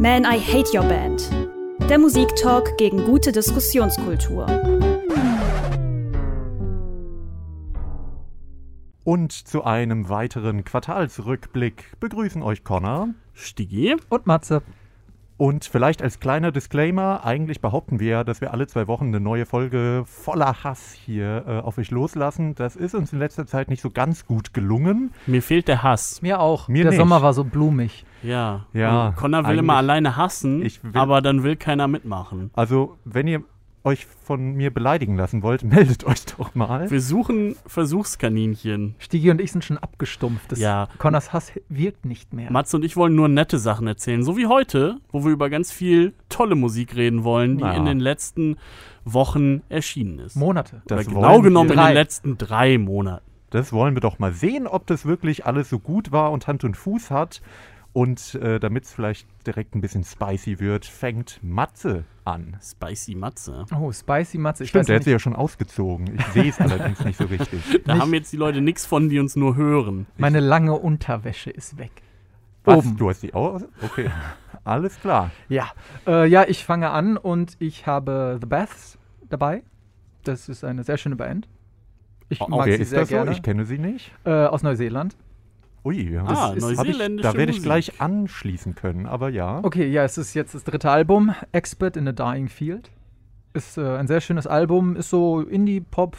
Man, I Hate Your Band. Der Musiktalk gegen gute Diskussionskultur. Und zu einem weiteren Quartalsrückblick begrüßen euch Connor Stigi. Und Matze. Und vielleicht als kleiner Disclaimer, eigentlich behaupten wir ja, dass wir alle zwei Wochen eine neue Folge voller Hass hier äh, auf euch loslassen. Das ist uns in letzter Zeit nicht so ganz gut gelungen. Mir fehlt der Hass. Mir auch. Mir der nicht. Sommer war so blumig. Ja. Ja, Und Connor will immer alleine hassen, Ich will- aber dann will keiner mitmachen. Also, wenn ihr euch von mir beleidigen lassen wollt, meldet euch doch mal. Wir suchen Versuchskaninchen. Stigi und ich sind schon abgestumpft. Das Ja. Connors Hass wirkt nicht mehr. Matze und ich wollen nur nette Sachen erzählen. So wie heute, wo wir über ganz viel tolle Musik reden wollen, die Ja. in den letzten Wochen erschienen ist. Monate. Das Oder genau genommen wir. in den letzten drei Monaten. Das wollen wir doch mal sehen, ob das wirklich alles so gut war und Hand und Fuß hat. Und äh, damit es vielleicht direkt ein bisschen spicy wird, fängt Matze an. Spicy Matze. Oh, Spicy Matze. Ich Stimmt, der hat nicht. sie ja schon ausgezogen. Ich sehe es allerdings nicht so richtig. Da Nicht- haben jetzt die Leute nichts von, die uns nur hören. Meine lange Unterwäsche ist weg. Was? Oben. Du hast die aus? Okay. Alles klar. Ja. Äh, ja, ich fange an und ich habe The Baths dabei. Das ist eine sehr schöne Band. Ich Oh, mag wer sie ist sehr das gerne. so? Ich kenne sie nicht. äh, aus Neuseeland. Ui, ja. Ah, das ist, ich, Da werde ich gleich anschließen können, aber ja. Okay, ja, es ist jetzt das dritte Album, Expert in a Dying Field. Ist äh, ein sehr schönes Album, ist so Indie-Pop,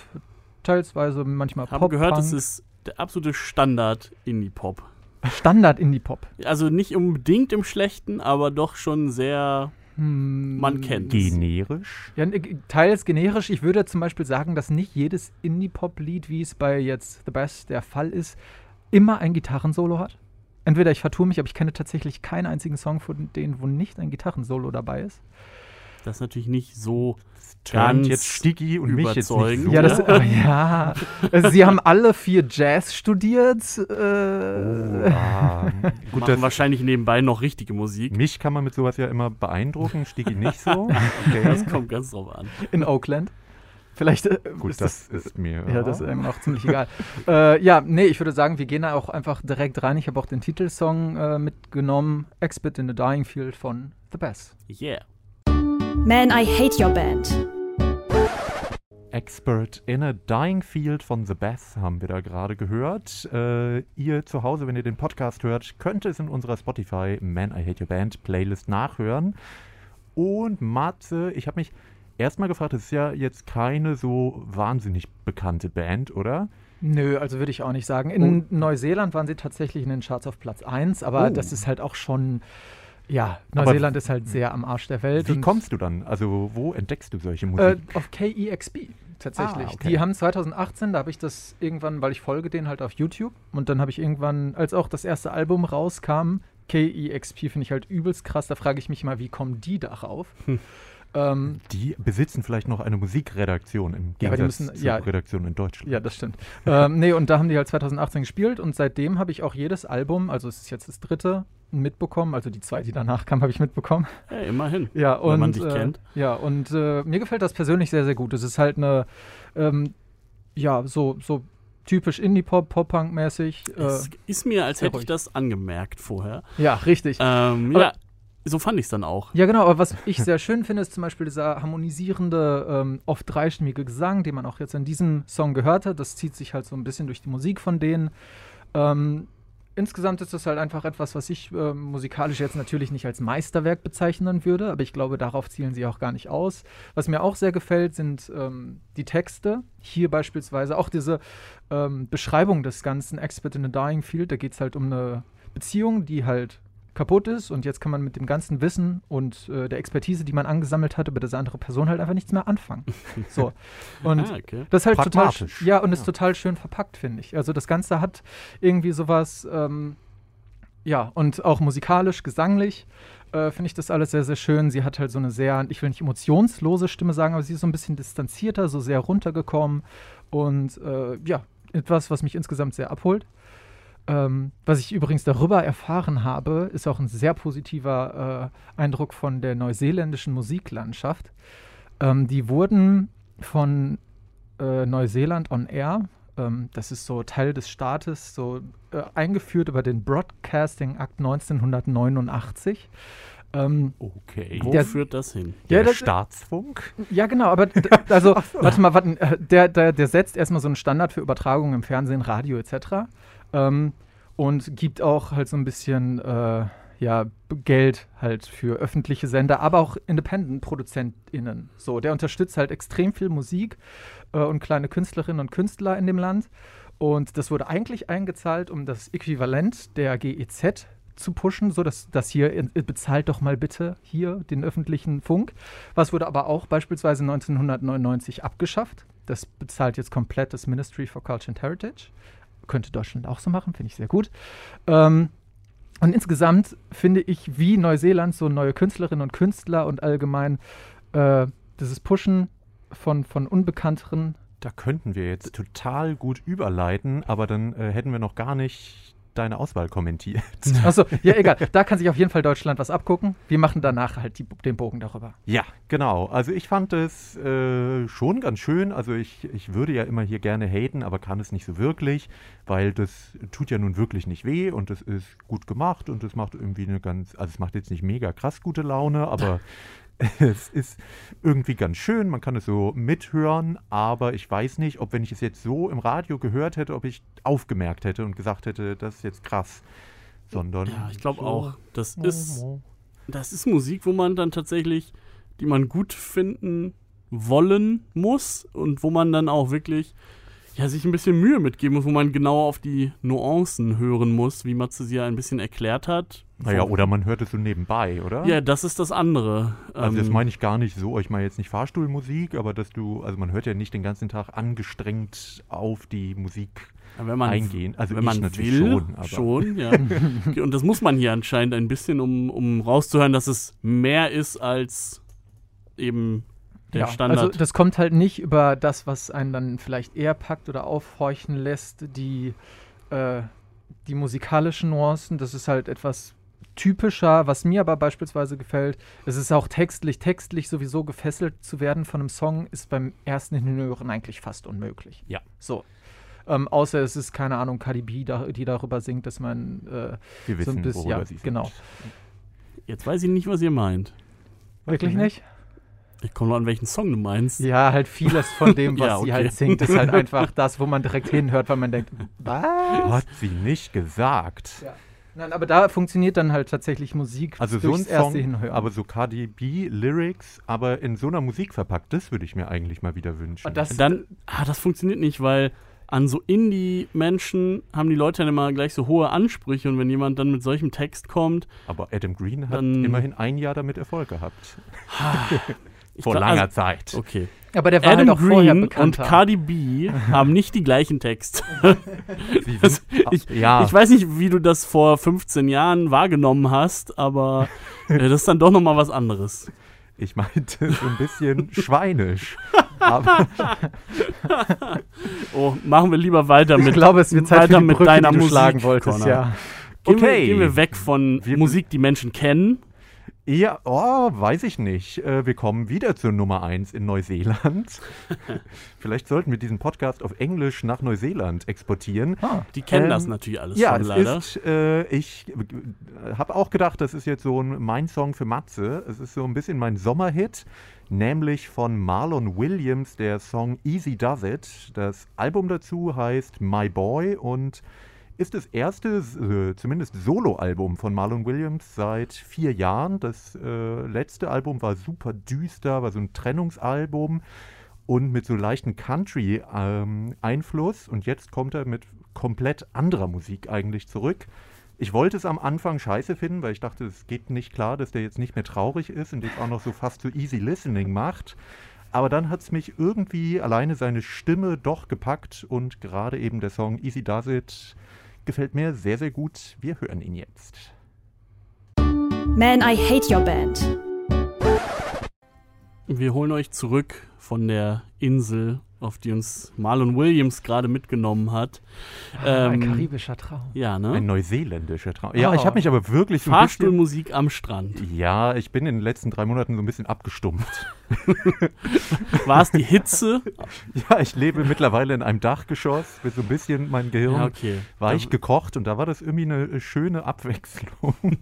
teilsweise manchmal Habe Pop. gehört, es ist der absolute Standard Indie-Pop. Standard Indie-Pop. Also nicht unbedingt im Schlechten, aber doch schon sehr. Hm, Man kennt. Generisch. Ja, n- teils generisch. Ich würde zum Beispiel sagen, dass nicht jedes Indie-Pop-Lied, wie es bei jetzt The Best der Fall ist, immer ein Gitarrensolo hat. Entweder ich vertue mich, aber ich kenne tatsächlich keinen einzigen Song von denen, wo nicht ein Gitarrensolo dabei ist. Das ist natürlich nicht so. Ganz jetzt Sticky und mich jetzt nicht überzeugend. so. Ja, das, oh, ja. Also, sie haben alle vier Jazz studiert. Äh, Oh, ah. Gut, machen das, wahrscheinlich nebenbei noch richtige Musik. mich kann man mit sowas ja immer beeindrucken, Sticky nicht so. Das Okay. kommt ganz drauf an. in Oakland. Vielleicht äh, Gut, ist das ist mir. Ja, das ist einem auch ziemlich egal. äh, ja, nee, ich würde sagen, wir gehen da auch einfach direkt rein. Ich habe auch den Titelsong äh, mitgenommen: Expert in the Dying Field von The Bass. Yeah. Man, I Hate Your Band. Expert in a Dying Field von The Bath haben wir da gerade gehört. Äh, ihr zu Hause, wenn ihr den Podcast hört, könnt es in unserer Spotify Man I Hate Your Band Playlist nachhören. Und Matze, ich habe mich erstmal gefragt, das ist ja jetzt keine so wahnsinnig bekannte Band, oder? Nö, also würde ich auch nicht sagen. In Neuseeland waren sie tatsächlich in den Charts auf Platz 1, aber Oh. das ist halt auch schon. Ja, Aber Neuseeland ist halt sehr am Arsch der Welt. Wie kommst du dann? Also, wo entdeckst du solche Äh, Musik? auf KEXP tatsächlich. Ah, okay. Die haben 2018, da habe ich das irgendwann, weil ich folge denen halt auf YouTube und dann habe ich irgendwann, als auch das erste Album rauskam, KEXP finde ich halt übelst krass, da frage ich mich mal, wie kommen die darauf? Ähm, die besitzen vielleicht noch eine Musikredaktion im Ja, Gegensatz müssen- zur ja. Redaktion in Deutschland. ja, das stimmt. ähm, nee, und da haben die halt 2018 gespielt und seitdem habe ich auch jedes Album, also es ist jetzt das dritte, mitbekommen, also die zwei, die danach kamen, habe ich mitbekommen. Ja, immerhin. Ja, und, Wenn man sich äh, kennt. Ja, und äh, mir gefällt das persönlich sehr, sehr gut. Es ist halt eine, ähm, ja, so, so typisch Indie-Pop, Pop-Punk-mäßig. Äh, Es ist mir, als hätte ich ruhig. das angemerkt vorher. ja, richtig. Ähm, Aber- ja, so fand ich es dann auch. Ja, genau, aber was ich sehr schön finde, ist zum Beispiel dieser harmonisierende, ähm, oft dreistimmige Gesang, den man auch jetzt in diesem Song gehört hat. Das zieht sich halt so ein bisschen durch die Musik von denen. Ähm, insgesamt ist das halt einfach etwas, was ich ähm, musikalisch jetzt natürlich nicht als Meisterwerk bezeichnen würde, aber ich glaube, darauf zielen sie auch gar nicht aus. Was mir auch sehr gefällt, sind ähm, die Texte. Hier beispielsweise auch diese ähm, Beschreibung des ganzen Expert in a Dying Field. Da geht es halt um eine Beziehung, die halt kaputt ist und jetzt kann man mit dem ganzen Wissen und äh, der Expertise, die man angesammelt hat, über diese andere Person halt einfach nichts mehr anfangen. So. Und ah, okay. das ist halt total, ja, und ist Ja. total schön verpackt, finde ich. Also das Ganze hat irgendwie sowas, ähm, ja, und auch musikalisch, gesanglich äh, finde ich das alles sehr, sehr schön. Sie hat halt so eine sehr, ich will nicht emotionslose Stimme sagen, aber sie ist so ein bisschen distanzierter, so sehr runtergekommen und äh, ja, etwas, was mich insgesamt sehr abholt. Ähm, was ich übrigens darüber erfahren habe, ist auch ein sehr positiver äh, Eindruck von der neuseeländischen Musiklandschaft. Ähm, die wurden von äh, Neuseeland on Air, ähm, das ist so Teil des Staates, so äh, eingeführt über den Broadcasting Act 1989. Ähm, Okay. Wo Der- führt das hin? Ja, Der das- Staatsfunk? Ja, genau, aber also, warte mal, warte, äh, der, der, der setzt erstmal so einen Standard für Übertragungen im Fernsehen, Radio etc. Ähm, und gibt auch halt so ein bisschen äh, ja, Geld halt für öffentliche Sender, aber auch Independent-ProduzentInnen. So, der unterstützt halt extrem viel Musik äh, und kleine Künstlerinnen und Künstler in dem Land. Und das wurde eigentlich eingezahlt, um das Äquivalent der GEZ zu pushen, so dass das hier in, bezahlt doch mal bitte hier den öffentlichen Funk. Was wurde aber auch beispielsweise 1999 abgeschafft. Das bezahlt jetzt komplett das Ministry for Culture and Heritage. Könnte Deutschland auch so machen, finde ich sehr gut. Ähm, und insgesamt finde ich, wie Neuseeland so neue Künstlerinnen und Künstler und allgemein äh, dieses Pushen von, von Unbekannteren. Da könnten wir jetzt total gut überleiten, aber dann äh, hätten wir noch gar nicht deine Auswahl kommentiert. Achso, ja, egal. Da kann sich auf jeden Fall Deutschland was abgucken. Wir machen danach halt die, den Bogen darüber. Ja, genau. Also ich fand es äh, schon ganz schön. Also ich, ich würde ja immer hier gerne haten, aber kann es nicht so wirklich, weil das tut ja nun wirklich nicht weh und es ist gut gemacht und es macht irgendwie eine ganz, also es macht jetzt nicht mega krass gute Laune, aber es ist irgendwie ganz schön, man kann es so mithören, aber ich weiß nicht, ob wenn ich es jetzt so im Radio gehört hätte, ob ich aufgemerkt hätte und gesagt hätte, das ist jetzt krass, sondern Ja, ich glaube so- auch. Das ist, das ist Musik, wo man dann tatsächlich, die man gut finden wollen muss und wo man dann auch wirklich ja, sich ein bisschen Mühe mitgeben muss, wo man genau auf die Nuancen hören muss, wie Matze sie ja ein bisschen erklärt hat. Naja, oder man hört es so nebenbei, oder? Ja, das ist das andere. Also das Ähm, meine ich gar nicht so, ich meine jetzt nicht Fahrstuhlmusik, aber dass du, also man hört ja nicht den ganzen Tag angestrengt auf die Musik wenn man, eingehen. Also wenn man will, schon, aber schon, ja. Und das muss man hier anscheinend ein bisschen, um, um rauszuhören, dass es mehr ist als eben der Standard. Also das kommt halt nicht über das, was einen dann vielleicht eher packt oder aufhorchen lässt, die, äh, die musikalischen Nuancen. Das ist halt etwas typischer, was mir aber beispielsweise gefällt. Es ist auch textlich, textlich sowieso gefesselt zu werden von einem Song, ist beim ersten Hinhören eigentlich fast unmöglich. Ja. So. Ähm, außer es ist, keine Ahnung, Cardi B, da, die darüber singt, dass man äh, wir wissen, so ein bisschen, ja, genau. Jetzt weiß ich nicht, was ihr meint. Wirklich Mhm. nicht? Ich komme nur an, welchen Song du meinst. Ja, halt vieles von dem, was Ja, sie okay. halt singt, ist halt einfach das, wo man direkt hinhört, weil man denkt, was? Hat sie nicht gesagt. Ja. Nein, aber da funktioniert dann halt tatsächlich Musik Also so ein Song, Hinhören. aber so Cardi B Lyrics, aber in so einer Musik verpackt, das würde ich mir eigentlich mal wieder wünschen. Und das- Dann, ah, das funktioniert nicht, weil an so Indie-Menschen haben die Leute dann immer gleich so hohe Ansprüche und wenn jemand dann mit solchem Text kommt, aber Adam Green hat Dann- immerhin ein Jahr damit Erfolg gehabt. ich Vor glaub- langer also, Zeit. Okay. aber der war Adam halt auch vorher Green und bekannter. Cardi B haben nicht die gleichen Texte. Sind, ich- ja, Ich weiß nicht, wie du das vor 15 Jahren wahrgenommen hast, aber äh, das ist dann doch nochmal was anderes. ich meinte so ein bisschen schweinisch. Aber Oh, machen wir lieber weiter ich mit. glaube, es wird Zeit weiter für die mit Brücke, deiner die du Musik, schlagen wolltest, Connor. ja. Gehen, Okay. wir, gehen wir weg von Wir- Musik, die Menschen kennen. Ja, oh, weiß ich nicht. Äh, wir kommen wieder zur Nummer 1 in Neuseeland. Vielleicht sollten wir diesen Podcast auf Englisch nach Neuseeland exportieren. Ah, Die kennen Ähm, das natürlich alles Ja, schon leider. ist, äh, ich äh, habe auch gedacht, das ist jetzt so ein, mein Song für Matze. Es ist so ein bisschen mein Sommerhit, nämlich von Marlon Williams, der Song Easy Does It. Das Album dazu heißt My Boy und ist das erste, äh, zumindest Solo-Album von Marlon Williams seit vier Jahren. Das äh, letzte Album war super düster, war so ein Trennungsalbum und mit so leichten Country-Einfluss. und jetzt kommt er mit komplett anderer Musik eigentlich zurück. Ich wollte es am Anfang scheiße finden, weil ich dachte, es geht nicht klar, dass der jetzt nicht mehr traurig ist und jetzt auch noch so fast so easy listening macht. Aber dann hat es mich irgendwie alleine seine Stimme doch gepackt und gerade eben der Song Easy Does It gefällt mir sehr, sehr gut. Wir hören ihn jetzt. Man, I Hate Your Band. Wir holen euch zurück von der Insel auf die uns Marlon Williams gerade mitgenommen hat. Ah, ein Ähm, karibischer Traum. Ja, Ein ne? neuseeländischer Traum. Ja, Oh. ich habe mich aber wirklich so ein bisschen, Fahrstuhlmusik am Strand. Ja, ich bin in den letzten drei Monaten so ein bisschen abgestumpft. War es die Hitze? Ja, ich lebe mittlerweile in einem Dachgeschoss, mit so ein bisschen mein Gehirn Ja, okay. weich gekocht und da war das irgendwie eine äh, schöne Abwechslung.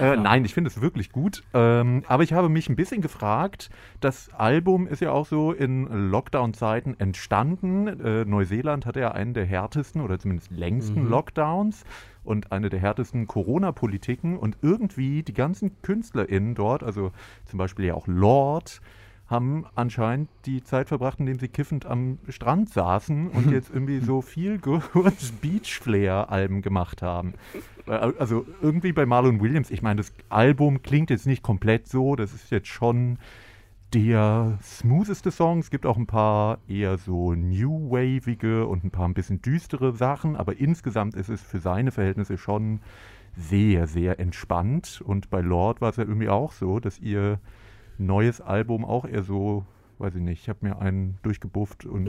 äh, Nein, ich finde es wirklich gut. Ähm, aber ich habe mich ein bisschen gefragt, das Album ist ja auch so in Lockdown-Zeiten entstanden. Äh, Neuseeland hatte ja einen der härtesten oder zumindest längsten Mhm. Lockdowns und eine der härtesten Corona-Politiken und irgendwie die ganzen KünstlerInnen dort, also zum Beispiel ja auch Lord, haben anscheinend die Zeit verbracht, indem sie kiffend am Strand saßen und jetzt irgendwie so viel Good Beach Flair Alben gemacht haben. Äh, Also irgendwie bei Marlon Williams, ich meine, das Album klingt jetzt nicht komplett so, das ist jetzt schon der smootheste Song. Es gibt auch ein paar eher so new wavige und ein paar ein bisschen düstere Sachen, aber insgesamt ist es für seine Verhältnisse schon sehr, sehr entspannt. Und bei Lord war es ja irgendwie auch so, dass ihr neues Album auch eher so, weiß ich nicht, ich habe mir einen durchgebufft und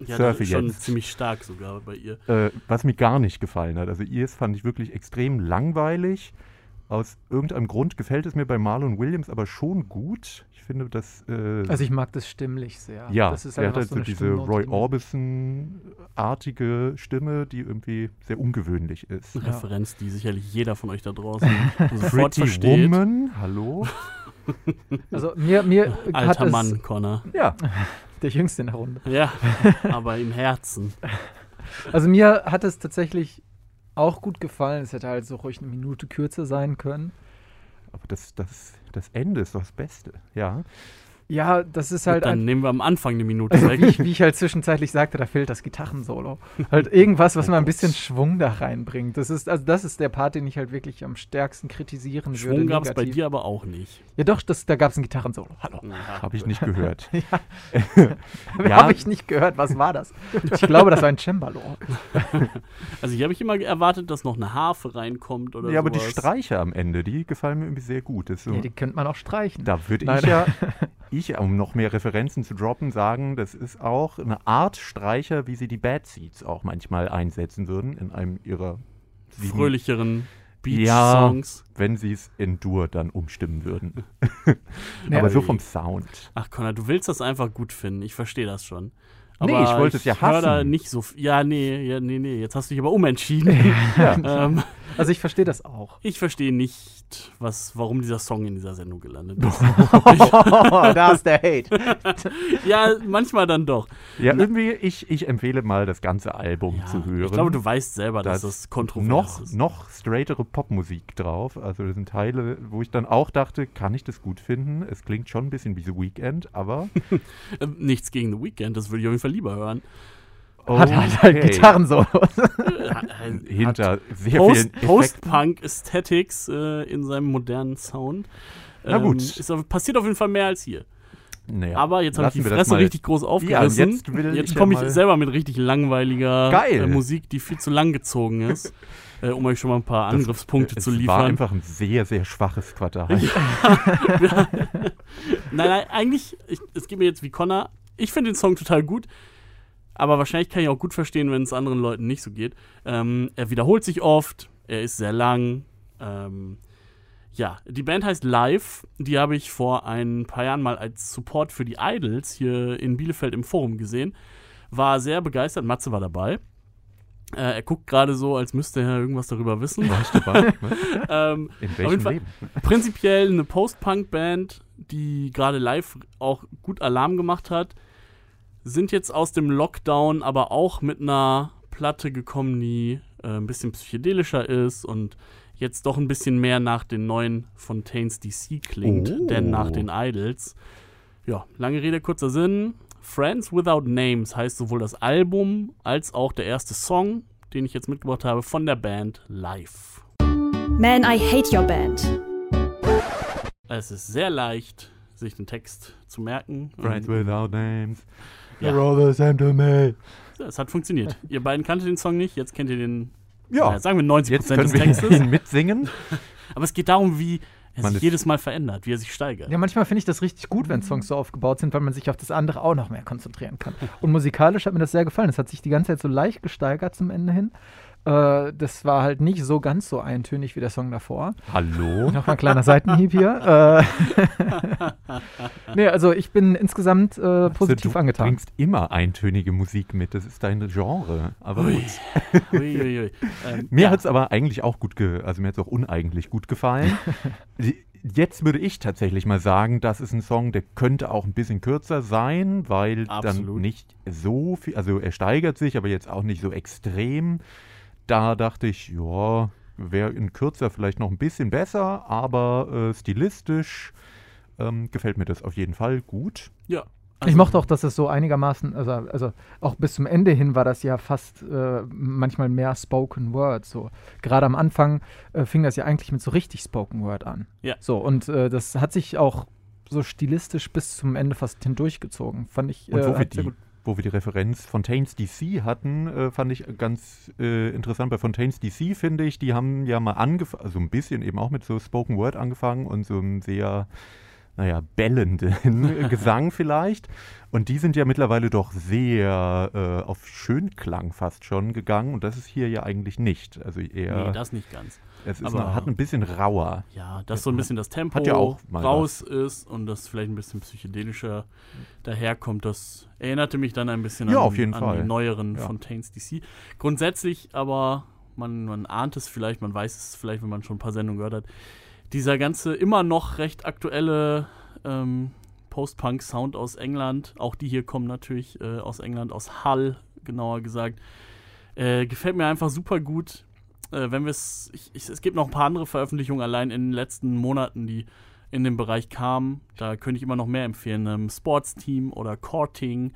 Ja, das surfe ist schon jetzt. ziemlich stark sogar bei ihr. Äh, was mir gar nicht gefallen hat. Also ihrs fand ich wirklich extrem langweilig. Aus irgendeinem Grund gefällt es mir bei Marlon Williams aber schon gut. Ich finde, dass äh, Also ich mag das stimmlich sehr. ja, das ist er hat halt so eine diese Roy Orbison-artige Stimme, die irgendwie sehr ungewöhnlich ist. Ja. Referenz, die sicherlich jeder von euch da draußen sofort Pretty versteht. Woman, hallo? Also mir, mir hat Alter es Mann, Connor. Ja, der Jüngste in der Runde. Ja, aber im Herzen. Also mir hat es tatsächlich auch gut gefallen. Es hätte halt so ruhig eine Minute kürzer sein können. aber das, das, das Ende ist doch das Beste. Ja, Ja, das ist halt Dann ein, nehmen wir am Anfang eine Minute weg. wie, ich, wie ich halt zwischenzeitlich sagte, da fehlt das Gitarrensolo. halt irgendwas, was mal ein bisschen Schwung da reinbringt. Das ist, also das ist der Part, den ich halt wirklich am stärksten kritisieren würde. Schwung gab es bei dir aber auch nicht. Ja doch, das, da gab es ein Gitarrensolo. Hallo. Ja. habe ich nicht gehört. Ja. Habe ich nicht gehört, was war das? Ich glaube, das war ein Cembalo. Also hier habe ich immer erwartet, dass noch eine Harfe reinkommt oder ja, aber die sowas. Streicher am Ende, die gefallen mir irgendwie sehr gut. So, Ja, die könnte man auch streichen. Da würde ich ja, ich, um noch mehr Referenzen zu droppen, sagen, das ist auch eine Art Streicher, wie sie die Bad Seeds auch manchmal einsetzen würden in einem ihrer fröhlicheren Ja. Beach-Songs. wenn sie es in Dur dann umstimmen würden. Ja, Aber so vom Sound. Ach, Connor, du willst das einfach gut finden. Ich verstehe das schon. Nee, Aber ich wollte es ja hör da hassen. nicht so. Ja, nee, ja, nee, nee. Jetzt hast du dich aber umentschieden. ähm, Also ich verstehe das auch. ich verstehe nicht, was, warum dieser Song in dieser Sendung gelandet ist. da ist der Hate. ja, manchmal dann doch. Ja, irgendwie, ich, ich empfehle mal, das ganze Album Ja, zu hören. Ich glaube, du weißt selber, dass Da das ist kontrovers noch, ist. noch straightere Popmusik drauf. Also das sind Teile, wo ich dann auch dachte, kann ich das gut finden? Es klingt schon ein bisschen wie The Weeknd, aber Äh, nichts gegen The Weeknd, das würde ich auf jeden Fall lieber hören. Hat halt, halt Okay. Gitarrensolos. Äh, hat- hinter sehr Post- vielen. Post-Punk-Aesthetics äh, in seinem modernen Sound. Na gut. Ist, passiert auf jeden Fall mehr als hier. Naja, Aber jetzt habe ich die das Fresse richtig groß aufgerissen. jetzt will ich ja komme ich mal- selber mit richtig langweiliger Geil. äh, Musik, die viel zu lang gezogen ist, äh, um euch schon mal ein paar Das- Angriffspunkte es zu war liefern. einfach ein sehr, sehr schwaches Quartal. nein, nein, eigentlich, ich, es geht mir jetzt wie Connor. Ich finde den Song total gut, aber wahrscheinlich kann ich auch gut verstehen, wenn es anderen Leuten nicht so geht. Ähm, er wiederholt sich oft, er ist sehr lang. Ähm, ja, die Band heißt Live. Die habe ich vor ein paar Jahren mal als Support für die Idols hier in Bielefeld im Forum gesehen. War sehr begeistert. Matze war dabei. Äh, er guckt gerade so, als müsste er irgendwas darüber wissen. War ich dabei? ähm, In welchem Fall- Leben? prinzipiell eine Post-Punk-Band, die gerade live auch gut Alarm gemacht hat, sind jetzt aus dem Lockdown aber auch mit einer Platte gekommen, die äh, ein bisschen psychedelischer ist und jetzt doch ein bisschen mehr nach den neuen Fontaines DC klingt, Oh. denn nach den Idols. Ja, lange Rede, kurzer Sinn. Friends Without Names heißt sowohl das Album als auch der erste Song, den ich jetzt mitgebracht habe, von der Band Live. Man, I Hate Your Band. Es ist sehr leicht, sich den Text zu merken. Friends Und, without names. Ja. They're all the same to me. es hat funktioniert. Ihr beiden kanntet den Song nicht, jetzt kennt ihr den, Ja, naja, sagen wir 90% jetzt des können wir Textes. ihn mitsingen. Aber es geht darum, wie Er Man sich jedes Mal verändert, wie er sich steigert. Ja, manchmal finde ich das richtig gut, wenn Songs so aufgebaut sind, weil man sich auf das andere auch noch mehr konzentrieren kann. Und musikalisch hat mir das sehr gefallen. Es hat sich die ganze Zeit so leicht gesteigert zum Ende hin. Äh, das war halt nicht so ganz so eintönig wie der Song davor. Hallo? Noch mal ein kleiner Seitenhieb hier. Äh, nee, also ich bin insgesamt äh, positiv du angetan. bringst immer eintönige Musik mit, das ist dein Genre. Aber Ui. gut. Ui, ui, ui. Ähm, Mir ja. hat es aber eigentlich auch gut, ge also mir hat es auch uneigentlich gut gefallen. Jetzt würde ich tatsächlich mal sagen, das ist ein Song, der könnte auch ein bisschen kürzer sein, weil dann Absolut. nicht so viel, also er steigert sich, aber jetzt auch nicht so extrem. Da dachte ich, ja, wäre in kürzer vielleicht noch ein bisschen besser, aber äh, stilistisch ähm, gefällt mir das auf jeden Fall gut. ja. ich mochte auch, dass es so einigermaßen, also, also auch bis zum Ende hin war das ja fast äh, manchmal mehr Spoken Word. So. Gerade am Anfang äh, fing das ja eigentlich mit so richtig Spoken Word an. Ja. So, und äh, das hat sich auch so stilistisch bis zum Ende fast hindurchgezogen. Fand ich Und äh, wo, wir hat sehr die, gut. Wo wir die Referenz Fontaine's DC hatten, äh, fand ich ganz äh, interessant. Bei Fontaine's DC finde ich, die haben ja mal angefangen, also ein bisschen eben auch mit so Spoken Word angefangen und so einem sehr, naja, bellenden Gesang vielleicht. Und die sind ja mittlerweile doch sehr äh, auf Schönklang fast schon gegangen und das ist hier ja eigentlich nicht. Also eher, Nee, das nicht ganz. Es ist aber- hat ein bisschen rauer. Ja, dass so ein bisschen das Tempo ja raus ist und das vielleicht ein bisschen psychedelischer daherkommt, das erinnerte mich dann ein bisschen Ja, an, an die neueren Ja. Fontaines DC. Grundsätzlich aber, man, man ahnt es vielleicht, man weiß es vielleicht, wenn man schon ein paar Sendungen gehört hat, dieser ganze immer noch recht aktuelle ähm, Post-Punk-Sound aus England, auch die hier kommen natürlich äh, aus England, aus Hull, genauer gesagt, äh, gefällt mir einfach super gut. Äh, wenn wir es, es gibt noch ein paar andere Veröffentlichungen allein in den letzten Monaten, die in dem Bereich kamen. Da könnte ich immer noch mehr empfehlen. Ähm, Sportsteam oder Courting.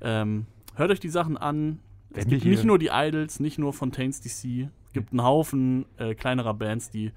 Ähm, hört euch die Sachen an. Es gibt nicht nur die Idols, nicht nur Fontaines DC. Es gibt einen Haufen äh, kleinerer Bands, die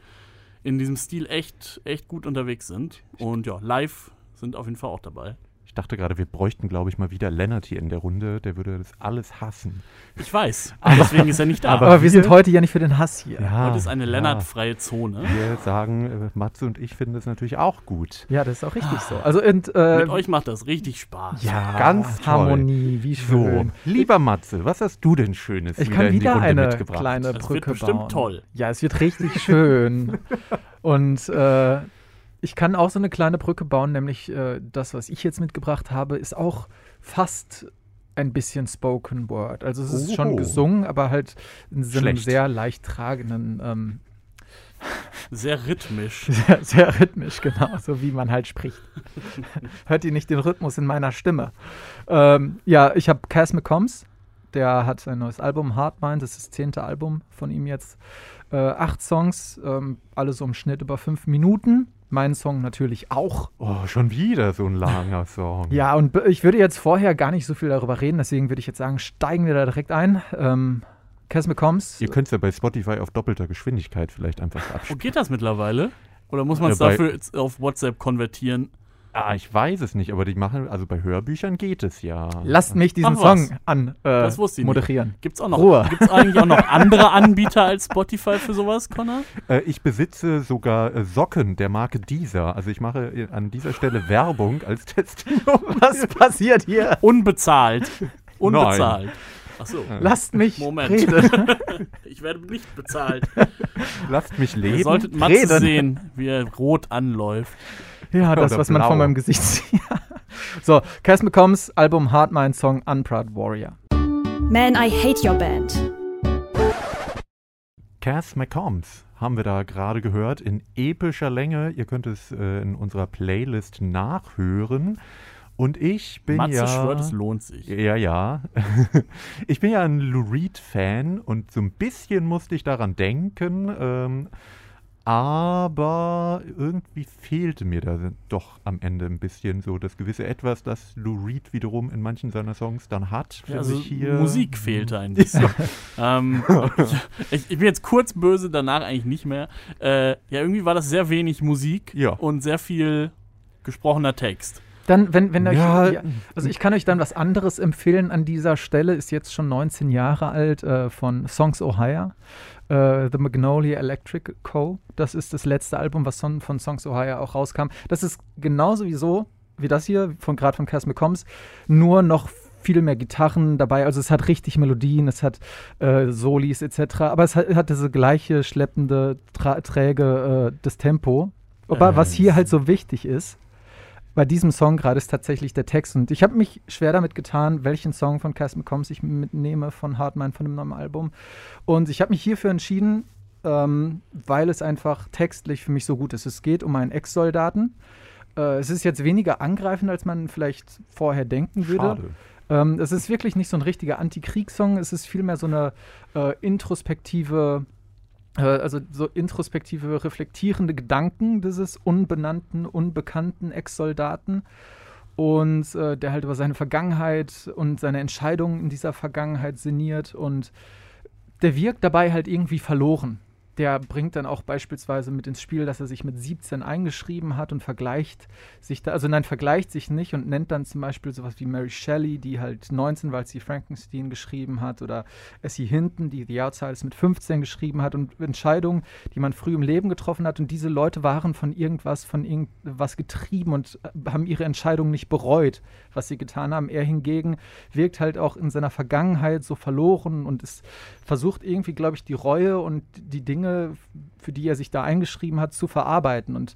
in diesem Stil echt, echt gut unterwegs sind. Und ja, live sind auf jeden Fall auch dabei. Ich dachte gerade, wir bräuchten, glaube ich, mal wieder Lennart hier in der Runde. Der würde das alles hassen. Ich weiß. Deswegen ist er nicht da. aber Aber wir sind heute ja nicht für den Hass hier. Ja, Heute ist eine ja. Lennart-freie Zone. Wir sagen, äh, Matze und ich finden das natürlich auch gut. Ja, das ist auch richtig so. Also und, äh, Mit euch macht das richtig Spaß. ja, Ganz toll. Harmonie, wie So, schön. lieber Matze, was hast du denn Schönes Ich wieder kann in die wieder Runde eine mitgebracht? kleine Das wird Brücke bestimmt bauen. toll. Ja, es wird richtig schön. Und äh, ich kann auch so eine kleine Brücke bauen, nämlich äh, das, was ich jetzt mitgebracht habe, ist auch fast ein bisschen Spoken Word. Also es ist Oh. schon gesungen, aber halt in so einem sehr leicht tragenden, ähm, Sehr rhythmisch. sehr, sehr rhythmisch, genau, so wie man halt spricht. Hört ihr nicht den Rhythmus in meiner Stimme? Ähm, ja, ich habe Cass McCombs, der hat ein neues Album, Hard Mind, das ist das zehnte Album von ihm jetzt. Äh, acht Songs, ähm, alles so im Schnitt über fünf Minuten. Mein Song natürlich auch. Oh, schon wieder so ein langer Song. Ja, und ich würde jetzt vorher gar nicht so viel darüber reden, deswegen würde ich jetzt sagen, steigen wir da direkt ein. Ähm, Cass McCombs. Ihr könnt es ja bei Spotify auf doppelter Geschwindigkeit vielleicht einfach Wo abspielen. geht das mittlerweile? Oder muss man es bei- dafür auf WhatsApp konvertieren? Ah, ich weiß es nicht, aber die machen, also bei Hörbüchern geht es ja. Lasst mich diesen Ach. Song an äh, Das wusste ich nicht. moderieren. Gibt's auch noch, Ruhe. gibt's eigentlich auch noch andere Anbieter als Spotify für sowas, Connor? Äh, ich besitze sogar äh, Socken der Marke Deezer. Also ich mache äh, an dieser Stelle Werbung als Testimonial. Was passiert hier? Unbezahlt. Unbezahlt. Achso. Lasst mich Moment. reden. Ich werde nicht bezahlt. Lasst mich Ihr leben. solltet Matze Reden. sehen, wie er rot anläuft. Ja, das, was man von meinem Gesicht sieht. so, Cass McCombs Album Hard Mind Song Unproud Warrior. Man, I hate your band. Cass McCombs haben wir da gerade gehört in epischer Länge. Ihr könnt es äh, in unserer Playlist nachhören. Und ich bin Matze ja. schwört, es lohnt sich. Ja, ja. ich bin ja ein Lou Reed-Fan und so ein bisschen musste ich daran denken. Ähm, aber irgendwie fehlte mir da doch am Ende ein bisschen so das gewisse Etwas, das Lou Reed wiederum in manchen seiner Songs dann hat. Ja, Für also sich hier. Musik fehlte ein bisschen. ähm, ich, ich bin jetzt kurz böse, danach eigentlich nicht mehr. Äh, ja, irgendwie war das sehr wenig Musik Ja. und sehr viel gesprochener Text. Dann, wenn, wenn euch, Ja. ja, also ich kann euch dann was anderes empfehlen an dieser Stelle, ist jetzt schon 19 Jahre alt, äh, von Songs Ohio. Äh, The Magnolia Electric Co. Das ist das letzte Album, was von, von Songs Ohio auch rauskam. Das ist genauso wie so, wie das hier, von gerade von Cass McCombs, nur noch viel mehr Gitarren dabei. Also es hat richtig Melodien, es hat äh, Solis etc. Aber es hat, hat diese gleiche schleppende, träge äh, das Tempo. Aber was hier halt so wichtig ist, bei diesem Song gerade ist tatsächlich der Text. Und ich habe mich schwer damit getan, welchen Song von Cass McCombs ich mitnehme von Hardmine, von dem neuen Album. Und ich habe mich hierfür entschieden, ähm, weil es einfach textlich für mich so gut ist. Es geht um einen Ex-Soldaten. Äh, es ist jetzt weniger angreifend, als man vielleicht vorher denken würde. Schade. Ähm, es ist wirklich nicht so ein richtiger Antikriegssong, es ist vielmehr so eine äh, introspektive, also so introspektive, reflektierende Gedanken dieses unbenannten, unbekannten Ex-Soldaten. Und äh, der halt über seine Vergangenheit und seine Entscheidungen in dieser Vergangenheit sinniert und der wirkt dabei halt irgendwie verloren der bringt dann auch beispielsweise mit ins Spiel, dass er sich mit 17 eingeschrieben hat und vergleicht sich da, also nein, vergleicht sich nicht und nennt dann zum Beispiel sowas wie Mary Shelley, die halt 19, weil sie Frankenstein geschrieben hat, oder Essie Hinton, die The Outsiders mit 15 geschrieben hat und Entscheidungen, die man früh im Leben getroffen hat und diese Leute waren von irgendwas, von irgendwas getrieben und äh, haben ihre Entscheidung nicht bereut, was sie getan haben. Er hingegen wirkt halt auch in seiner Vergangenheit so verloren und ist versucht irgendwie, glaube ich, die Reue und die Dinge, für die er sich da eingeschrieben hat, zu verarbeiten. Und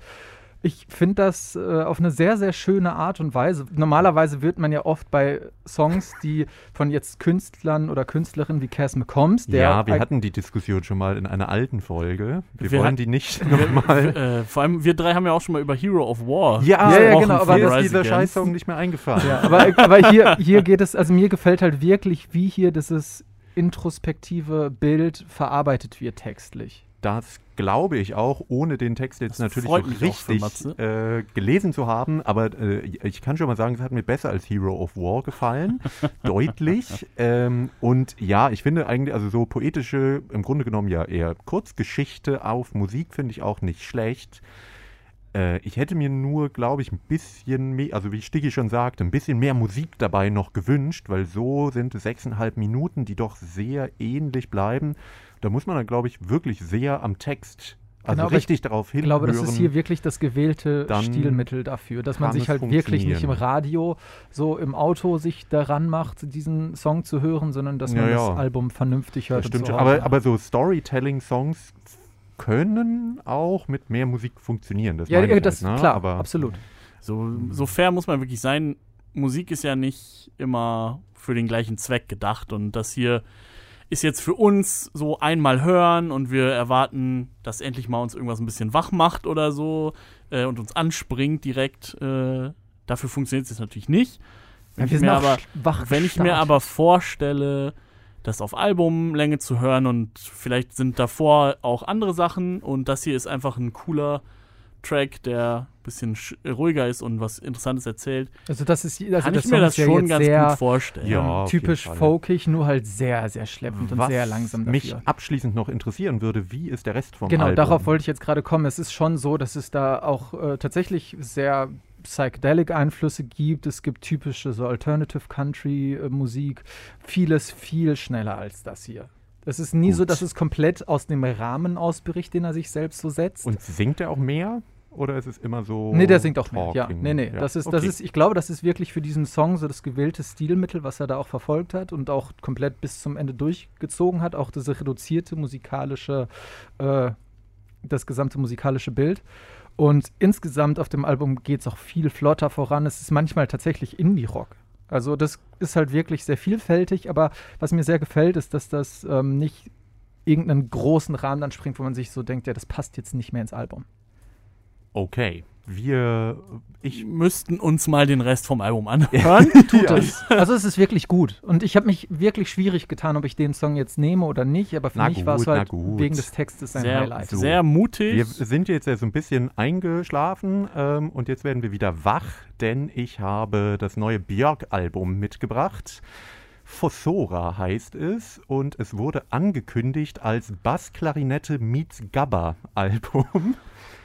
ich finde das äh, auf eine sehr, sehr schöne Art und Weise. Normalerweise wird man ja oft bei Songs, die von jetzt Künstlern oder Künstlerinnen wie Cass McCombs, der. Ja, wir hatten die Diskussion schon mal in einer alten Folge. Wir, wir wollen die nicht nochmal. Äh, vor allem, wir drei haben ja auch schon mal über Hero of War. Ja, ja, ja genau. Aber mir ist dieser Scheißsong nicht mehr eingefallen. Ja, aber, aber hier, hier geht es, also mir gefällt halt wirklich, wie hier dieses introspektive Bild verarbeitet wird textlich. Das glaube ich auch, ohne den Text jetzt das natürlich so richtig äh, gelesen zu haben. Aber äh, ich kann schon mal sagen, es hat mir besser als Hero of War gefallen. deutlich. Ähm, und ja, ich finde eigentlich, also so poetische, im Grunde genommen ja eher Kurzgeschichte auf Musik finde ich auch nicht schlecht. Äh, ich hätte mir nur, glaube ich, ein bisschen mehr, also wie Stiggy schon sagte, ein bisschen mehr Musik dabei noch gewünscht, weil so sind es sechseinhalb Minuten, die doch sehr ähnlich bleiben. Da muss man dann, glaube ich, wirklich sehr am Text also genau, richtig darauf hinhören. Ich glaube, das ist hier wirklich das gewählte Stilmittel dafür, dass man sich halt wirklich nicht im Radio, so im Auto sich daran macht, diesen Song zu hören, sondern dass man ja. das Album vernünftig hört. Das stimmt, so aber, aber so Storytelling-Songs können auch mit mehr Musik funktionieren. Das ja, ja das halt, ne? klar, aber absolut. So, so fair muss man wirklich sein. Musik ist ja nicht immer für den gleichen Zweck gedacht und das hier ist jetzt für uns so einmal hören und wir erwarten, dass endlich mal uns irgendwas ein bisschen wach macht oder so äh, und uns anspringt direkt. Äh, dafür funktioniert es jetzt natürlich nicht. Wenn, ja, ich, mir aber, wenn ich mir aber vorstelle, das auf Albumlänge zu hören und vielleicht sind davor auch andere Sachen und das hier ist einfach ein cooler Track, der ein bisschen ruhiger ist und was Interessantes erzählt. Also das ist also kann ich mir das schon ganz gut vorstellen. Ja, typisch folkig, nur halt sehr, sehr schleppend was und sehr langsam dafür. mich abschließend noch interessieren würde, wie ist der Rest vom genau, Album? Genau, darauf wollte ich jetzt gerade kommen. Es ist schon so, dass es da auch äh, tatsächlich sehr Psychedelic-Einflüsse gibt. Es gibt typische so Alternative Country-Musik. Vieles viel schneller als das hier. Es ist nie Gut. so, dass es komplett aus dem Rahmen ausbricht, den er sich selbst so setzt. Und singt er auch mehr? Oder ist es immer so. Nee, der singt auch talking? mehr. Ja, nee, nee. Ja. Das ist, okay. das ist, ich glaube, das ist wirklich für diesen Song so das gewählte Stilmittel, was er da auch verfolgt hat und auch komplett bis zum Ende durchgezogen hat. Auch diese reduzierte musikalische, äh, das gesamte musikalische Bild. Und insgesamt auf dem Album geht es auch viel flotter voran. Es ist manchmal tatsächlich Indie-Rock. Also das ist halt wirklich sehr vielfältig, aber was mir sehr gefällt, ist, dass das ähm, nicht irgendeinen großen Rahmen anspringt, wo man sich so denkt, ja, das passt jetzt nicht mehr ins Album. Okay wir ich müssten uns mal den Rest vom Album anhören. Tut ja. es. Also es ist wirklich gut. Und ich habe mich wirklich schwierig getan, ob ich den Song jetzt nehme oder nicht. Aber für na mich war es halt wegen des Textes ein sehr, Highlight. So. Sehr mutig. Wir sind jetzt ja so ein bisschen eingeschlafen ähm, und jetzt werden wir wieder wach, denn ich habe das neue Björk-Album mitgebracht. Fossora heißt es und es wurde angekündigt als Bassklarinette meets Gabba Album.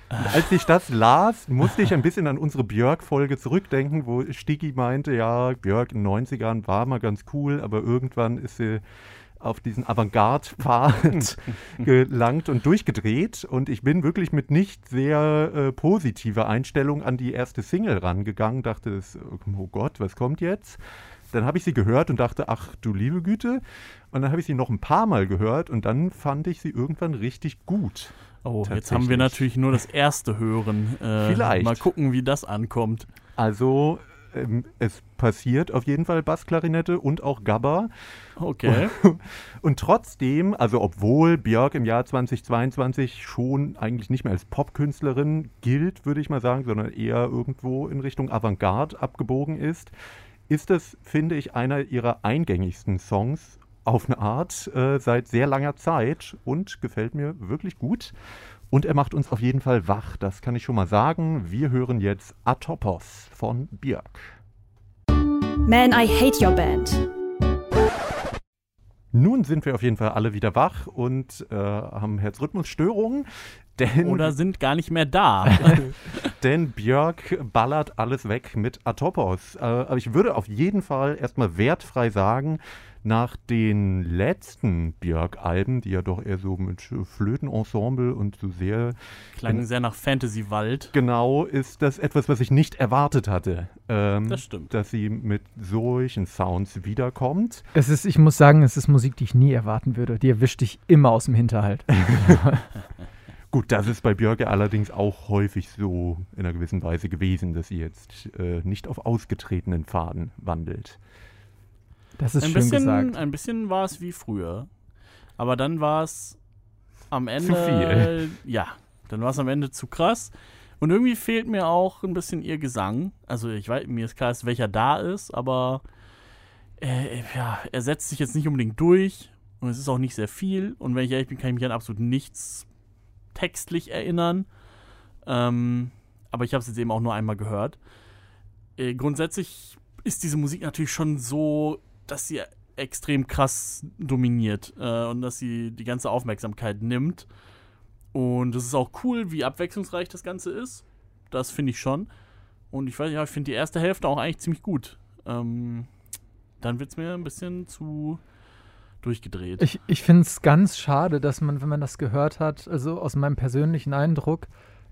Als ich das las, musste ich ein bisschen an unsere Björk-Folge zurückdenken, wo Stiggy meinte, ja, Björk in den 90ern war mal ganz cool, aber irgendwann ist sie auf diesen Avantgarde-Pfad gelangt und durchgedreht. Und ich bin wirklich mit nicht sehr äh, positiver Einstellung an die erste Single rangegangen. Dachte, oh Gott, was kommt jetzt? Dann habe ich sie gehört und dachte, ach du liebe Güte. Und dann habe ich sie noch ein paar Mal gehört und dann fand ich sie irgendwann richtig gut. Oh, jetzt haben wir natürlich nur das erste Hören. Äh, Vielleicht. Mal gucken, wie das ankommt. Also, ähm, es passiert auf jeden Fall Bassklarinette und auch Gabba. Okay. Und, und trotzdem, also obwohl Björk im Jahr 2022 schon eigentlich nicht mehr als Popkünstlerin gilt, würde ich mal sagen, sondern eher irgendwo in Richtung Avantgarde abgebogen ist, ist es, finde ich, einer ihrer eingängigsten Songs auf eine Art äh, seit sehr langer Zeit und gefällt mir wirklich gut. Und er macht uns auf jeden Fall wach, das kann ich schon mal sagen. Wir hören jetzt Atopos von Björk. Man, I hate your band. Nun sind wir auf jeden Fall alle wieder wach und äh, haben Herzrhythmusstörungen. Denn, Oder sind gar nicht mehr da. denn Björk ballert alles weg mit Atopos. Äh, aber ich würde auf jeden Fall erstmal wertfrei sagen, nach den letzten Björk-Alben, die ja doch eher so mit Flötenensemble und so sehr. Klang sehr nach Fantasy-Wald. Genau, ist das etwas, was ich nicht erwartet hatte. Ähm, das stimmt. Dass sie mit solchen Sounds wiederkommt. Es ist, ich muss sagen, es ist Musik, die ich nie erwarten würde. Die erwischt dich immer aus dem Hinterhalt. Gut, das ist bei Björke allerdings auch häufig so in einer gewissen Weise gewesen, dass sie jetzt äh, nicht auf ausgetretenen Pfaden wandelt. Das ist ein schön bisschen, gesagt. Ein bisschen war es wie früher. Aber dann war es am Ende. Zu viel. Ja, dann war es am Ende zu krass. Und irgendwie fehlt mir auch ein bisschen ihr Gesang. Also ich weiß, mir ist klar, welcher da ist, aber äh, ja, er setzt sich jetzt nicht unbedingt durch. Und es ist auch nicht sehr viel. Und wenn ich ehrlich bin, kann ich mich an absolut nichts textlich erinnern. Ähm, aber ich habe es jetzt eben auch nur einmal gehört. Äh, grundsätzlich ist diese Musik natürlich schon so dass sie extrem krass dominiert äh, und dass sie die ganze Aufmerksamkeit nimmt. Und es ist auch cool, wie abwechslungsreich das Ganze ist. Das finde ich schon. Und ich weiß ja, ich finde die erste Hälfte auch eigentlich ziemlich gut. Ähm, dann wird es mir ein bisschen zu durchgedreht. Ich, ich finde es ganz schade, dass man, wenn man das gehört hat, also aus meinem persönlichen Eindruck,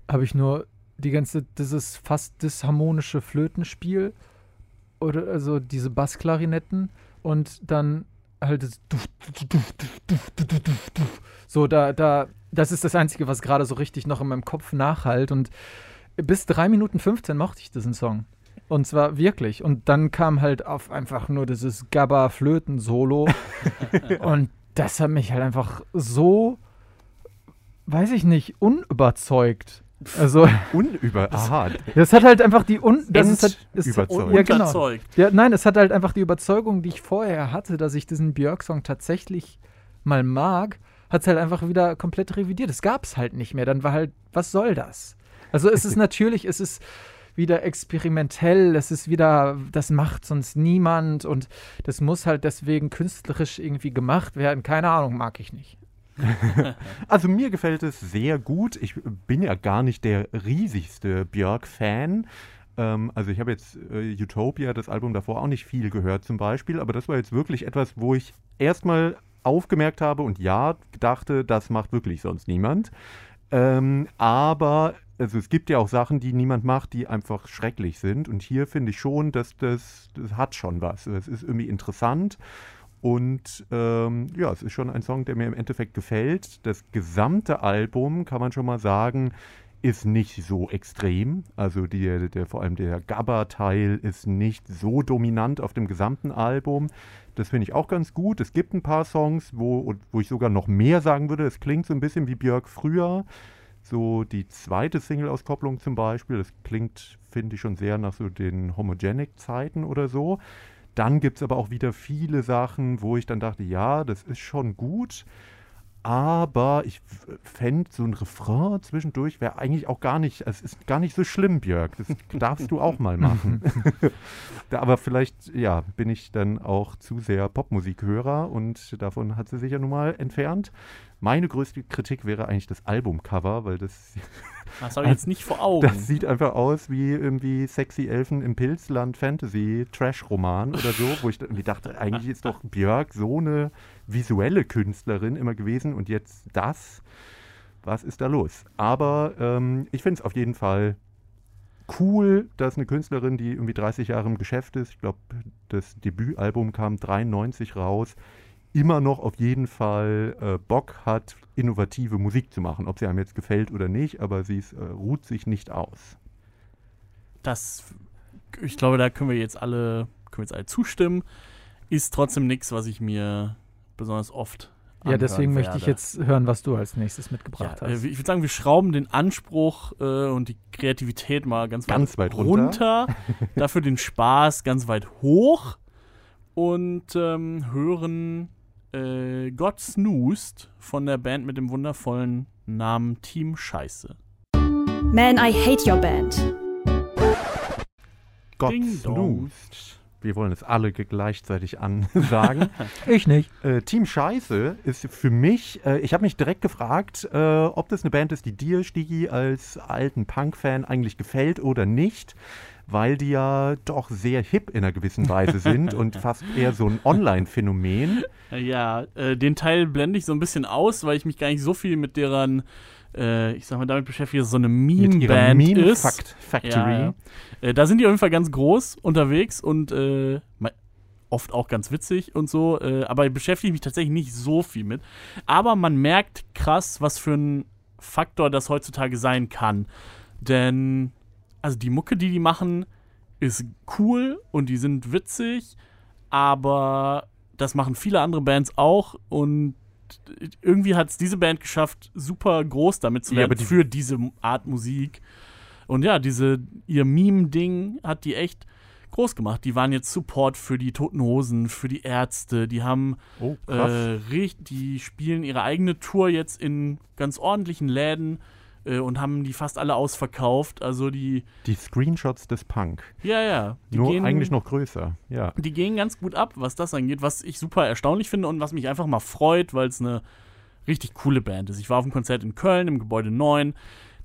habe ich nur die ganze, dieses fast disharmonische Flötenspiel oder also diese Bassklarinetten und dann halt so da da das ist das einzige was gerade so richtig noch in meinem Kopf nachhalt und bis 3 Minuten 15 mochte ich diesen Song und zwar wirklich und dann kam halt auf einfach nur dieses Gabba Flöten Solo und das hat mich halt einfach so weiß ich nicht unüberzeugt also unüber. Aha. Das hat halt einfach die un das ist halt, ist überzeugt. Ja, genau. Ja, nein, es hat halt einfach die Überzeugung, die ich vorher hatte, dass ich diesen Björk-Song tatsächlich mal mag, hat es halt einfach wieder komplett revidiert. Es gab es halt nicht mehr. Dann war halt, was soll das? Also es ist natürlich, es ist wieder experimentell, es ist wieder, das macht sonst niemand und das muss halt deswegen künstlerisch irgendwie gemacht werden. Keine Ahnung, mag ich nicht. also mir gefällt es sehr gut. Ich bin ja gar nicht der riesigste Björk-Fan. Ähm, also ich habe jetzt äh, Utopia, das Album davor, auch nicht viel gehört zum Beispiel, aber das war jetzt wirklich etwas, wo ich erstmal aufgemerkt habe und ja, dachte, das macht wirklich sonst niemand. Ähm, aber also es gibt ja auch Sachen, die niemand macht, die einfach schrecklich sind. Und hier finde ich schon, dass das, das hat schon was. Es ist irgendwie interessant und ähm, ja, es ist schon ein Song, der mir im Endeffekt gefällt. Das gesamte Album, kann man schon mal sagen, ist nicht so extrem. Also die, der, vor allem der Gabba-Teil ist nicht so dominant auf dem gesamten Album. Das finde ich auch ganz gut. Es gibt ein paar Songs, wo, wo ich sogar noch mehr sagen würde. Es klingt so ein bisschen wie Björk früher. So die zweite Single-Auskopplung zum Beispiel, das klingt, finde ich, schon sehr nach so den Homogenic-Zeiten oder so. Dann gibt es aber auch wieder viele Sachen, wo ich dann dachte, ja, das ist schon gut, aber ich fände so ein Refrain zwischendurch wäre eigentlich auch gar nicht, es ist gar nicht so schlimm, Björk. Das darfst du auch mal machen. aber vielleicht, ja, bin ich dann auch zu sehr Popmusikhörer und davon hat sie sich ja nun mal entfernt. Meine größte Kritik wäre eigentlich das Albumcover, weil das, Das habe ich jetzt nicht vor Augen. das sieht einfach aus wie irgendwie Sexy Elfen im Pilzland Fantasy Trash-Roman oder so, wo ich irgendwie dachte, eigentlich ist doch Björk so eine visuelle Künstlerin immer gewesen und jetzt das. Was ist da los? Aber ähm, ich finde es auf jeden Fall cool, dass eine Künstlerin, die irgendwie 30 Jahre im Geschäft ist, ich glaube, das Debütalbum kam 93 raus, immer noch auf jeden Fall äh, Bock hat, innovative Musik zu machen. Ob sie einem jetzt gefällt oder nicht, aber sie ist, äh, ruht sich nicht aus. das, ich glaube, da können wir jetzt alle, können wir jetzt alle zustimmen. Ist trotzdem nichts, was ich mir besonders oft Ja, deswegen möchte ich werde. jetzt hören, was du als nächstes mitgebracht Ja, äh, hast. ich würde sagen, wir schrauben den Anspruch äh, und die Kreativität mal ganz, Ganz weit, weit runter. dafür den Spaß ganz weit hoch und ähm, hören äh, God Snoozed von der Band mit dem wundervollen Namen Team Scheiße. Man, I Hate Your Band. Gott Ding snoozed. Wir wollen es alle gleichzeitig ansagen. Ich nicht. Äh, Team Scheiße ist für mich, äh, ich habe mich direkt gefragt, äh, ob das eine Band ist, die dir, Stigi, als alten Punk-Fan eigentlich gefällt oder nicht, weil die ja doch sehr hip in einer gewissen Weise sind und fast eher so ein Online-Phänomen. Ja, äh, den Teil blende ich so ein bisschen aus, weil ich mich gar nicht so viel mit deren, äh, ich sag mal, damit beschäftige, dass es so eine Meme-Band ist. Meme-Factory. Ja, ja. Äh, da sind die auf jeden Fall ganz groß unterwegs und äh, oft auch ganz witzig und so, äh, aber beschäftige mich tatsächlich nicht so viel mit. Aber man merkt krass, was für ein Faktor das heutzutage sein kann. Denn, also die Mucke, die die machen, ist cool und die sind witzig, aber das machen viele andere Bands auch und irgendwie hat es diese Band geschafft, super groß damit zu Ja, werden aber die- für diese Art Musik. Und ja, diese, ihr Meme-Ding hat die echt groß gemacht. Die waren jetzt Support für die Toten Hosen, für die Ärzte. Die haben, Oh, äh, die spielen ihre eigene Tour jetzt in ganz ordentlichen Läden äh, und haben die fast alle ausverkauft. Also die, die Screenshots des Punk. ja, ja. Die Nur gehen, eigentlich noch größer. Ja. die gehen ganz gut ab, was das angeht, was ich super erstaunlich finde und was mich einfach mal freut, weil es eine richtig coole Band ist. Ich war auf einem Konzert in Köln im Gebäude 9.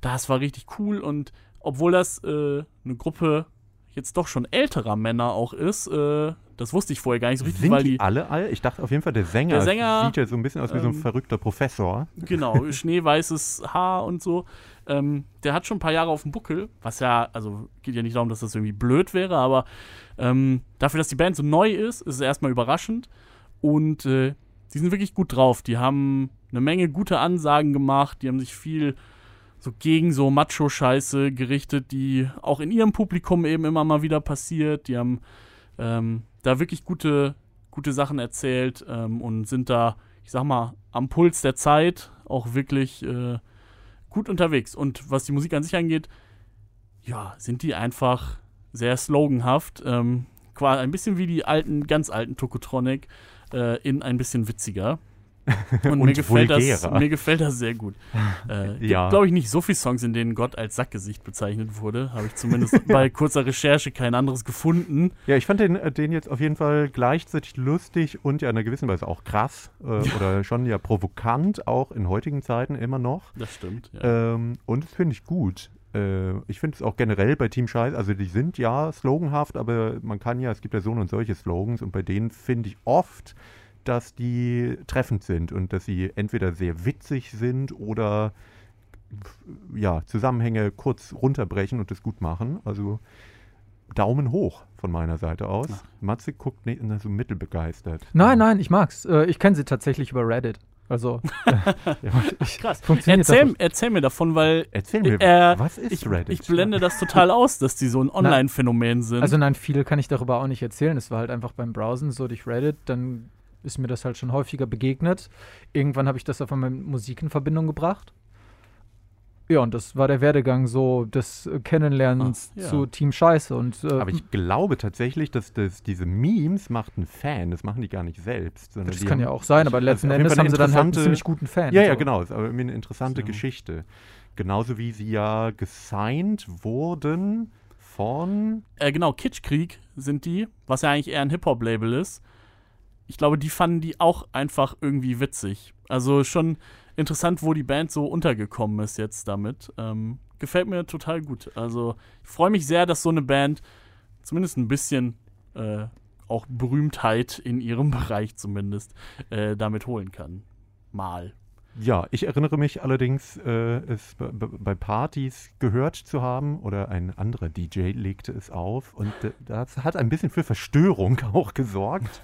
Das war richtig cool und obwohl das äh, eine Gruppe jetzt doch schon älterer Männer auch ist, äh, das wusste ich vorher gar nicht so richtig, Sind weil die, die, alle alt? Ich dachte auf jeden Fall, der Sänger, Der Sänger, sieht ja so ein bisschen aus wie so ein ähm, verrückter Professor. genau, schneeweißes Haar und so. Ähm, der hat schon ein paar Jahre auf dem Buckel, was ja, also geht ja nicht darum, dass das irgendwie blöd wäre, aber ähm, dafür, dass die Band so neu ist, ist es erstmal überraschend. Und äh, die sind wirklich gut drauf. Die haben eine Menge gute Ansagen gemacht, die haben sich viel so gegen so Macho-Scheiße gerichtet, die auch in ihrem Publikum eben immer mal wieder passiert. Die haben ähm, da wirklich gute, gute Sachen erzählt ähm, und sind da, ich sag mal, am Puls der Zeit auch wirklich äh, gut unterwegs. Und was die Musik an sich angeht, ja, sind die einfach sehr sloganhaft. Ähm, quasi ein bisschen wie die alten, ganz alten Tokotronic, äh, in ein bisschen witziger. Und, mir, Und gefällt das, mir gefällt das sehr gut. Äh, Ja. glaube ich, nicht so viele Songs, in denen Gott als Sackgesicht bezeichnet wurde. Habe ich zumindest bei kurzer Recherche kein anderes gefunden. Ja, ich fand den, äh, den jetzt auf jeden Fall gleichzeitig lustig und ja in einer gewissen Weise auch krass äh, oder schon ja provokant, auch in heutigen Zeiten immer noch. Das stimmt. Ja. Ähm, und das finde ich gut. Äh, ich finde es auch generell bei Team Scheiß, also die sind ja sloganhaft, aber man kann ja, es gibt ja so und solche Slogans und bei denen finde ich oft, dass die treffend sind und dass sie entweder sehr witzig sind oder ja, Zusammenhänge kurz runterbrechen und das gut machen. Also Daumen hoch von meiner Seite aus. Ach. Matze guckt nicht so mittelbegeistert. Nein, nein, ich mag's. Äh, ich kenne sie tatsächlich über Reddit. Also, Ja, Krass. funktioniert Erzähl, das erzähl mir davon, weil erzähl mir, Äh, was ist ich, Reddit? ich blende das total aus, dass die so ein Online-Phänomen sind. Also nein, viel kann ich darüber auch nicht erzählen. Es war halt einfach beim Browsen so durch Reddit, dann ist mir das halt schon häufiger begegnet. Irgendwann habe ich das auf einmal mit Musik in Verbindung gebracht. Ja, und das war der Werdegang so des äh, Kennenlernens Ah, ja. zu Team Scheiße. Und, äh, Aber ich glaube tatsächlich, dass das, diese Memes macht ein Fan. Das machen die gar nicht selbst. Sondern das die kann haben, ja auch sein, aber letzten Endes haben sie dann halt einen ziemlich guten Fan. Ja, ja, so. genau. Ist aber eine interessante So. Geschichte. Genauso wie sie ja gesigned wurden von. äh, genau, Kitschkrieg sind die, was ja eigentlich eher ein Hip-Hop-Label ist. Ich glaube, die fanden die auch einfach irgendwie witzig. Also schon interessant, wo die Band so untergekommen ist jetzt damit. Ähm, gefällt mir total gut. Also ich freue mich sehr, dass so eine Band zumindest ein bisschen äh, auch Berühmtheit in ihrem Bereich zumindest äh, damit holen kann. Mal. Ja, ich erinnere mich allerdings, äh, es bei Partys gehört zu haben oder ein anderer DJ legte es auf und äh, das hat ein bisschen für Verstörung auch gesorgt.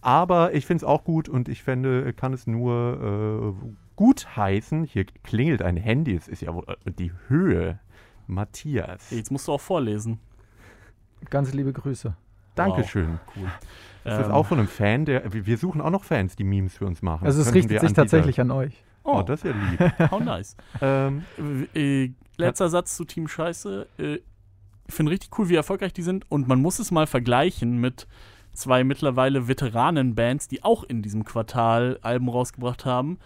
Aber ich finde es auch gut und ich fände, kann es nur äh, gut heißen. Hier klingelt ein Handy, es ist ja wohl äh, die Höhe. Matthias. Jetzt musst du auch vorlesen. Ganz liebe Grüße. Dankeschön. Wow, cool. Das ist auch von einem Fan, der. Wir suchen auch noch Fans, die Memes für uns machen. Also es richtet sich an tatsächlich an euch. Oh, das ist ja lieb. How nice. ähm, Äh, letzter Satz zu Team Scheiße. Äh, ich finde richtig cool, wie erfolgreich die sind. Und man muss es mal vergleichen mit zwei mittlerweile Veteranen-Bands, die auch in diesem Quartal Alben rausgebracht haben.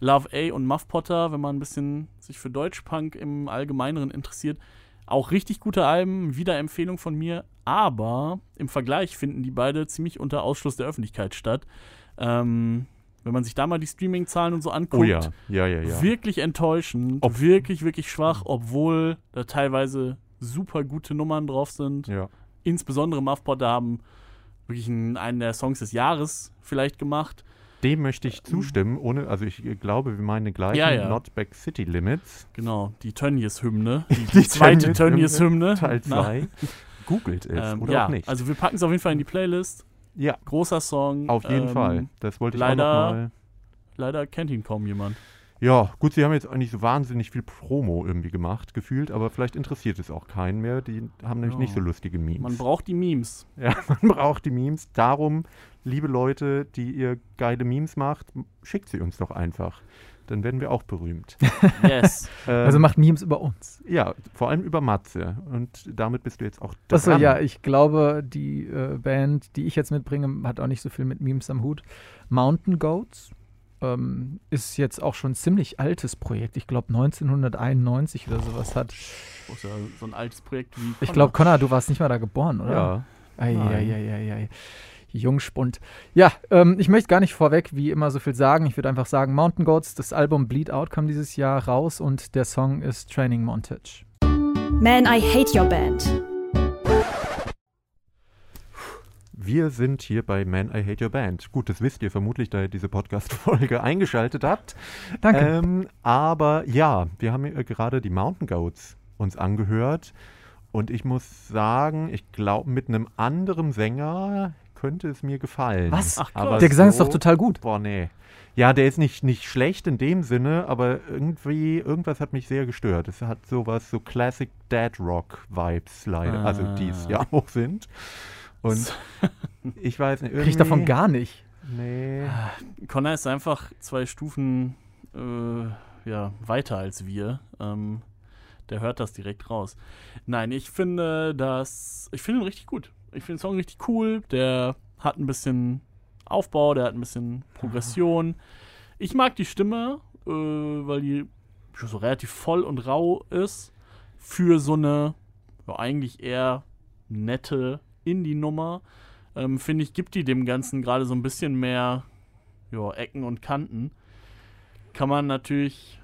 Love A und Muff Potter, wenn man ein bisschen sich für Deutschpunk im Allgemeineren interessiert. Auch richtig gute Alben, wieder Empfehlung von mir. Aber im Vergleich finden die beide ziemlich unter Ausschluss der Öffentlichkeit statt. Ähm, wenn man sich da mal die Streaming-Zahlen und so anguckt, oh ja, ja, ja, wirklich enttäuschend, Ob- wirklich, wirklich schwach, obwohl da teilweise super gute Nummern drauf sind. Insbesondere Muff Potter haben wirklich einen, einen der Songs des Jahres vielleicht gemacht. Dem möchte ich zustimmen, ohne, also ich glaube, wir meinen gleich Ja, ja. Not Back City Limits. Genau, die Tönnies-Hymne. Die, Die zweite Tönnies-Hymne. Teil Na, 2. Googelt es Ähm, oder ja, auch nicht. also wir packen es auf jeden Fall in die Playlist. ja, Großer Song. auf jeden ähm, Fall. Das wollte ich leider- auch nochmal. Leider kennt ihn kaum jemand. Ja, gut, sie haben jetzt eigentlich so wahnsinnig viel Promo irgendwie gemacht, gefühlt, aber vielleicht interessiert es auch keinen mehr. Die haben nämlich Ja. nicht so lustige Memes. Man braucht die Memes. Ja, man braucht die Memes. Darum, liebe Leute, die ihr geile Memes macht, schickt sie uns doch einfach. Dann werden wir auch berühmt. Yes. Ähm, Also macht Memes über uns. ja, vor allem über Matze. Und damit bist du jetzt auch dran. Achso, ja, ich glaube, die äh, Band, die ich jetzt mitbringe, hat auch nicht so viel mit Memes am Hut. Mountain Goats ähm, ist jetzt auch schon ein ziemlich altes Projekt. Ich glaube 1991 oder sowas hat. Ist ja so ein altes Projekt wie. Ich glaube, Connor, du warst nicht mal da geboren, oder? Ja. Nein. Eieieiei. Jungspund. Ja, ähm, ich möchte gar nicht vorweg wie immer so viel sagen. Ich würde einfach sagen, Mountain Goats, das Album Bleed Out kam dieses Jahr raus und der Song ist Training Montage. Man, I Hate Your Band. Wir sind hier bei Man, I Hate Your Band. Gut, das wisst ihr vermutlich, da ihr diese Podcast-Folge eingeschaltet habt. Danke. Ähm, aber ja, wir haben gerade die Mountain Goats uns angehört. Und ich muss sagen, ich glaube, mit einem anderen Sänger könnte es mir gefallen. Was? Ach. Aber der Gesang ist so- doch total gut. Boah, nee. Ja, der ist nicht, nicht schlecht in dem Sinne, aber irgendwie, irgendwas hat mich sehr gestört. Es hat sowas, so Classic Dead Rock Vibes leider, also die es Ah. ja auch sind. Und ich weiß nicht, Krieg ich davon gar nicht. Nee. Connor ist einfach zwei Stufen äh, ja, weiter als wir. Ähm, der hört das direkt raus. Nein, ich finde das. Ich finde ihn richtig gut. Ich finde den Song richtig cool. Der hat ein bisschen Aufbau, der hat ein bisschen Progression. Ich mag die Stimme, äh, weil die so relativ voll und rau ist. Für so eine ja, eigentlich eher nette Indie-Nummer. Ähm, finde ich, gibt die dem Ganzen gerade so ein bisschen mehr ja, Ecken und Kanten. Kann man natürlich,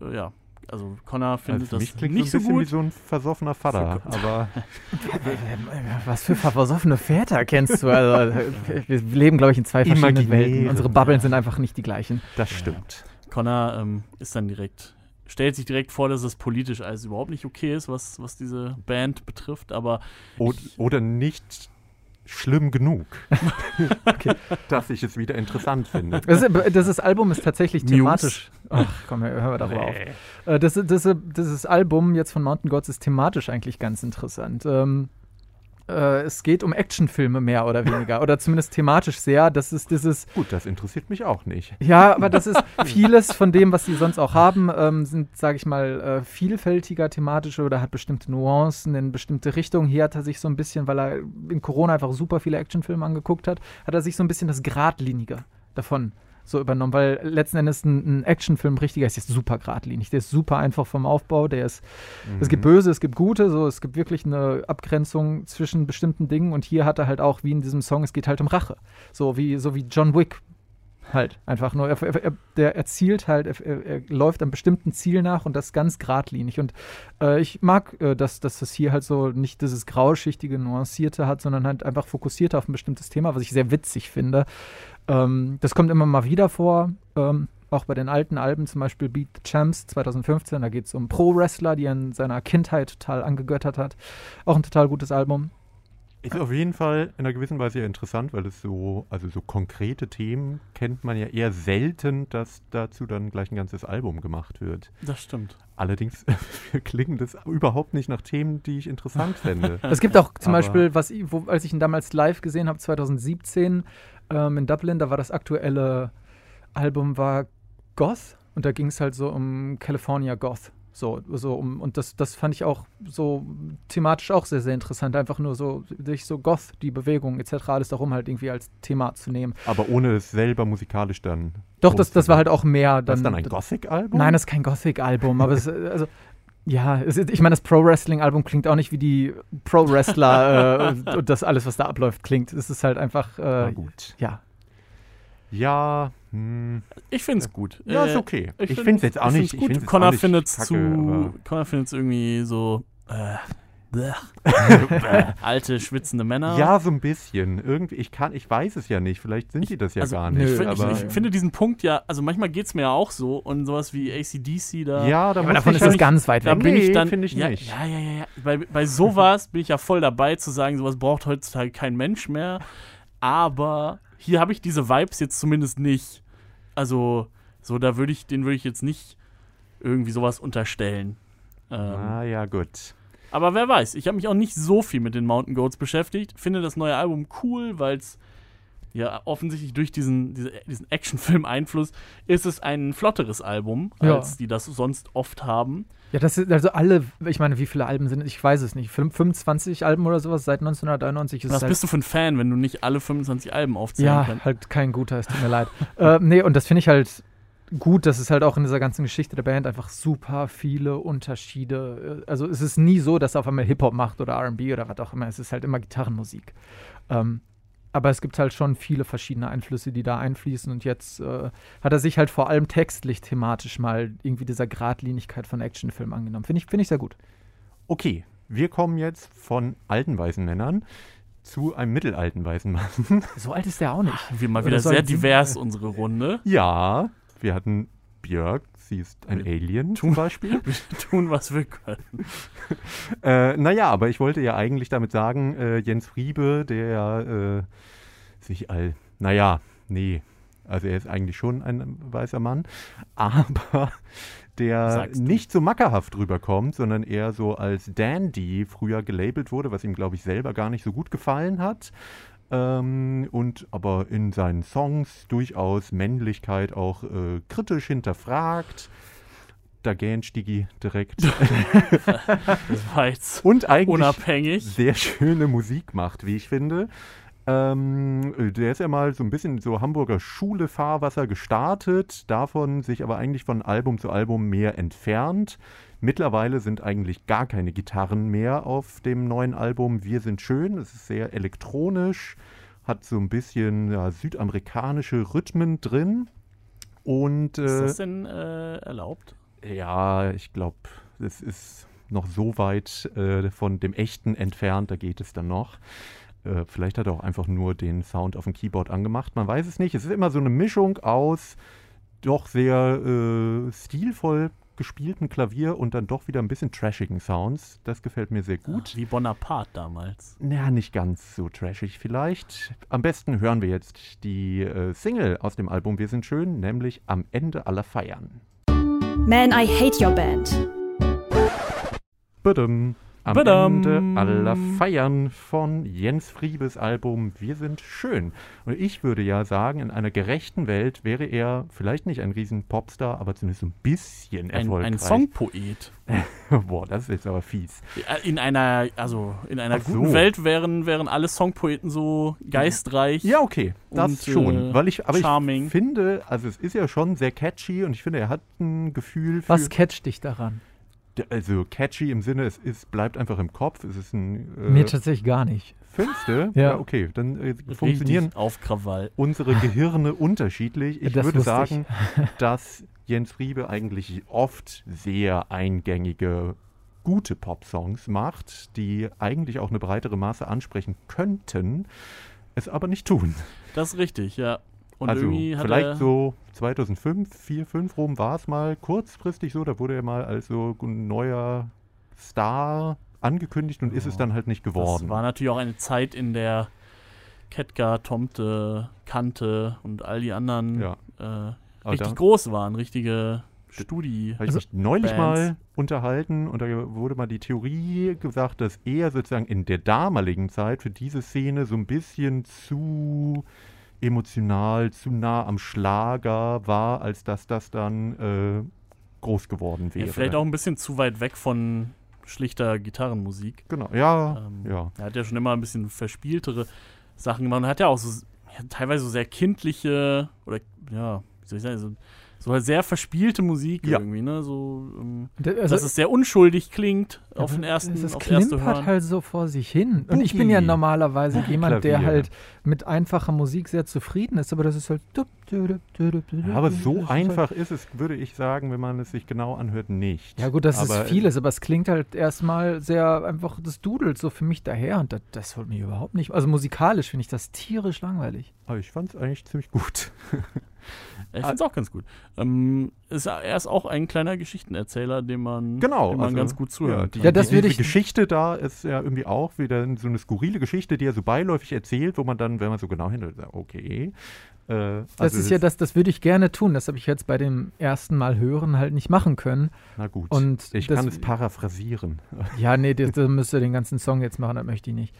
äh, ja, also Connor findet Also das klingt nicht so bisschen wie gut. so ein versoffener Vater, aber Was für versoffene Väter kennst du? Also, äh, wir leben, glaube ich, in zwei verschiedenen Imaginäre. Welten. Unsere Bubbeln sind einfach nicht die gleichen. das stimmt. Connor ähm, ist dann direkt, stellt sich direkt vor, dass es politisch alles überhaupt nicht okay ist, was, was diese Band betrifft, aber O oder nicht schlimm genug, dass ich es wieder interessant finde. Das, das ist Album ist tatsächlich Muse. thematisch. Ach komm, hören wir darüber auf. Äh, Das, das, das Album jetzt von Mountain Gods ist thematisch eigentlich ganz interessant. Ähm, äh, es geht um Actionfilme mehr oder weniger. oder zumindest thematisch sehr. Das ist dieses. Gut, das interessiert mich auch nicht. Ja, aber das ist vieles von dem, was sie sonst auch haben, ähm, sind, sage ich mal, äh, vielfältiger thematische oder hat bestimmte Nuancen in bestimmte Richtungen. Hier hat er sich so ein bisschen, weil er in Corona einfach super viele Actionfilme angeguckt hat, hat er sich so ein bisschen das Gradlinige davon so übernommen, weil letzten Endes ein, ein Actionfilm richtiger ist jetzt super geradlinig. Der ist super einfach vom Aufbau, der ist es gibt Böse, es gibt Gute, so es gibt wirklich eine Abgrenzung zwischen bestimmten Dingen und hier hat er halt auch wie in diesem Song, es geht halt um Rache. So wie so wie John Wick halt. Einfach nur. Er, er, der erzielt halt, er, er, läuft einem bestimmten Ziel nach und das ganz geradlinig. Und äh, ich mag, äh, dass, dass das hier halt so nicht dieses grauschichtige, nuancierte hat, sondern halt einfach fokussiert auf ein bestimmtes Thema, was ich sehr witzig finde. Ähm, das kommt immer mal wieder vor. Ähm, auch bei den alten Alben, zum Beispiel Beat the Champs 2015, da geht es um Pro-Wrestler, die er in seiner Kindheit total angegöttert hat. Auch ein total gutes Album. Ist auf jeden Fall in einer gewissen Weise interessant, weil es so, also so konkrete Themen kennt man ja eher selten, dass dazu dann gleich ein ganzes Album gemacht wird. Das stimmt. Allerdings klingen das überhaupt nicht nach Themen, die ich interessant fände. Es gibt auch zum Aber Beispiel, was, wo, als ich ihn damals live gesehen habe, 2017 ähm, in Dublin, da war das aktuelle Album war Goth und da ging es halt so um California Goth. So, so um, und das, das fand ich auch so thematisch auch sehr, sehr interessant. Einfach nur so, sich so Goth, die Bewegung etc., alles darum halt irgendwie als Thema zu nehmen. Aber ohne es selber musikalisch dann. Doch, das, das war halt auch mehr. Dann, das ist dann ein Gothic-Album? Nein, das ist kein Gothic-Album, aber es, also. Ja, es, ich meine, das Pro-Wrestling-Album klingt auch nicht wie die Pro-Wrestler äh, und das alles, was da abläuft, klingt. Es ist halt einfach. Äh, Na gut. Ja. Ja, hm. Ich finde es gut. Ja, ist äh, okay. Ich, ich finde es jetzt auch nicht. Gut. Ich Connor findet es zu. Connor findet es irgendwie so. Äh, Alte, schwitzende Männer. Ja, so ein bisschen. Irgendwie, ich kann, ich weiß es ja nicht. Vielleicht sind die das ja also, gar nicht. Nö, aber ich, ich, finde diesen Punkt ja, also manchmal geht es mir ja auch so und sowas wie ACDC da. Ja, da aber davon ist es ganz weit weg. Da bin nee, ich dann, finde ich ja, nicht. Ja, ja, ja, ja. Bei, bei sowas bin ich ja voll dabei zu sagen, sowas braucht heutzutage kein Mensch mehr. Aber hier habe ich diese Vibes jetzt zumindest nicht. Also, so, da würde ich, den würde ich jetzt nicht irgendwie sowas unterstellen. Ähm, ah, ja, gut. Aber wer weiß, ich habe mich auch nicht so viel mit den Mountain Goats beschäftigt. Finde das neue Album cool, weil es ja offensichtlich durch diesen, diese, diesen Actionfilm-Einfluss ist es ein flotteres Album, ja. als die das sonst oft haben. Ja, das sind also alle, ich meine, wie viele Alben sind Ich weiß es nicht. 25 Alben oder sowas seit 1991 ist Was halt bist du für ein Fan, wenn du nicht alle 25 Alben aufzählen ja, kannst? Ja, halt kein guter, es tut mir leid. äh, nee, und das finde ich halt gut, dass es halt auch in dieser ganzen Geschichte der Band einfach super viele Unterschiede. Äh, also es ist nie so, dass er auf einmal Hip-Hop macht oder RB oder was auch immer. Es ist halt immer Gitarrenmusik. Ähm, aber es gibt halt schon viele verschiedene Einflüsse, die da einfließen. Und jetzt äh, hat er sich halt vor allem textlich thematisch mal irgendwie dieser Gradlinigkeit von Actionfilmen angenommen. Finde ich, find ich sehr gut. Okay, wir kommen jetzt von alten weißen Männern zu einem mittelalten weißen Mann. So alt ist der auch nicht. Wir mal wieder sehr divers, unsere Runde. Ja, wir hatten Björk, sie ist ein wir Alien tun, zum Beispiel. Wir tun, was wir können. äh, naja, aber ich wollte ja eigentlich damit sagen, äh, Jens Friebe, der äh, sich all, naja, nee, also er ist eigentlich schon ein weißer Mann, aber der nicht so mackerhaft rüberkommt, sondern eher so als Dandy früher gelabelt wurde, was ihm, glaube ich, selber gar nicht so gut gefallen hat ähm, und aber in seinen Songs durchaus Männlichkeit auch äh, kritisch hinterfragt. Da gähnt Stigi direkt. das war jetzt und eigentlich unabhängig. sehr schöne Musik macht, wie ich finde. Ähm, der ist ja mal so ein bisschen so Hamburger Schule Fahrwasser gestartet, davon sich aber eigentlich von Album zu Album mehr entfernt. Mittlerweile sind eigentlich gar keine Gitarren mehr auf dem neuen Album Wir sind schön. Es ist sehr elektronisch, hat so ein bisschen ja, südamerikanische Rhythmen drin. Und, äh, ist das denn äh, erlaubt? Ja, ich glaube, es ist noch so weit äh, von dem echten entfernt, da geht es dann noch. Äh, vielleicht hat er auch einfach nur den Sound auf dem Keyboard angemacht. Man weiß es nicht. Es ist immer so eine Mischung aus doch sehr äh, stilvoll gespielten Klavier und dann doch wieder ein bisschen trashigen Sounds. Das gefällt mir sehr gut. Ach, wie Bonaparte damals. Naja, nicht ganz so trashig vielleicht. Am besten hören wir jetzt die äh, Single aus dem Album Wir sind schön, nämlich Am Ende aller Feiern. Man, I hate your band. Badum. Am Badam. Ende aller Feiern von Jens Friebes Album Wir sind schön. Und ich würde ja sagen, in einer gerechten Welt wäre er vielleicht nicht ein riesen Popstar, aber zumindest ein bisschen erfolgreich. Ein, ein Songpoet. Boah, das ist jetzt aber fies. In einer, also in einer so. guten Welt wären, wären alle Songpoeten so geistreich. Ja, okay, das und, schon. Äh, Weil ich, aber charming. ich finde, also es ist ja schon sehr catchy und ich finde, er hat ein Gefühl für. Was catcht dich daran? Also catchy im Sinne, es ist, bleibt einfach im Kopf. Es ist ein. Äh, Mir tatsächlich gar nicht. Fünfte? Ja. okay. Dann äh, funktionieren auf Krawall. unsere Gehirne unterschiedlich. Ich Das würde sagen, dass Jens Friebe eigentlich oft sehr eingängige, gute Popsongs macht, die eigentlich auch eine breitere Masse ansprechen könnten, es aber nicht tun. Das ist richtig, ja. Und also vielleicht so 2005, 4, 5 rum war es mal kurzfristig so, da wurde er mal als so ein neuer Star angekündigt und ist es dann halt nicht geworden. Das war natürlich auch eine Zeit, in der Ketka, Tomte, Kante und all die anderen ja. äh, richtig groß waren, richtige Studi. Habe ich Also mich neulich Bands. mal unterhalten und da wurde mal die Theorie gesagt, dass er sozusagen in der damaligen Zeit für diese Szene so ein bisschen zu emotional, zu nah am Schlager war, als dass das dann äh, groß geworden wäre. Ja, vielleicht auch ein bisschen zu weit weg von schlichter Gitarrenmusik. Genau, ja, Ähm, ja. Er hat ja schon immer ein bisschen verspieltere Sachen gemacht und hat ja auch so ja, teilweise so sehr kindliche oder ja, wie soll ich sagen, so, so halt sehr verspielte Musik Ja. irgendwie, ne? So, ähm, Also, dass es sehr unschuldig klingt auf aber den ersten, erste klimpert halt so vor sich hin. Und ich bin ja normalerweise jemand, der halt mit einfacher Musik sehr zufrieden ist, aber das ist halt. Ja, aber so einfach ist es, würde ich sagen, wenn man es sich genau anhört, nicht. Ja, gut, das aber, ist vieles, aber es klingt halt erstmal sehr einfach, das dudelt so für mich daher und das, das holt mich überhaupt nicht. Also musikalisch finde ich das tierisch langweilig. Aber ich fand es eigentlich ziemlich gut. Ja, ich finde es auch ganz gut. Ähm, ist, er ist auch ein kleiner Geschichtenerzähler, dem man, Genau, dem man also, ganz gut Ja, zuhört. die, Ja, das die, würde ich- Geschichte da ist ja irgendwie auch wieder so eine skurrile Geschichte, die er so beiläufig erzählt, wo man dann, wenn man so genau hinhört, sagt, okay. Äh, Das also ist ja das, das würde ich gerne tun. Das habe ich jetzt bei dem ersten Mal hören halt nicht machen können. Na gut. Und ich das, kann es paraphrasieren. Ja, nee, das, das müsst ihr den ganzen Song jetzt machen, das möchte ich nicht.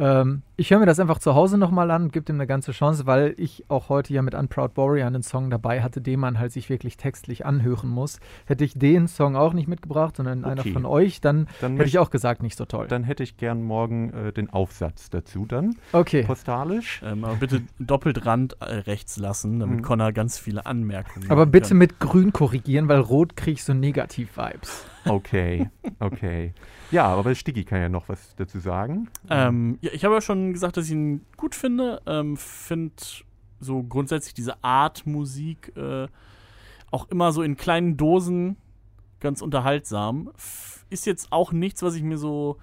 Ähm, ich höre mir das einfach zu Hause nochmal an und gebe dem eine ganze Chance, weil ich auch heute ja mit Unproud Warrior einen Song dabei hatte, den man halt sich wirklich textlich anhören muss. Hätte ich den Song auch nicht mitgebracht, sondern einer Okay. von euch, dann Dann, hätte ich auch gesagt, nicht so toll. dann hätte ich gern morgen äh, den Aufsatz dazu dann. Okay. Postalisch. Ähm, aber bitte doppelt Rand äh, rechts lassen, damit Mhm. Connor ganz viele Anmerkungen Aber bitte kann. mit grün korrigieren, weil rot kriege ich so Negativ-Vibes. Okay, okay. Ja, aber Stiggy kann ja noch was dazu sagen. Ähm, ja, ich habe ja schon gesagt, dass ich ihn gut finde. Ähm, finde so grundsätzlich diese Art Musik äh, auch immer so in kleinen Dosen ganz unterhaltsam. F ist jetzt auch nichts, was ich mir so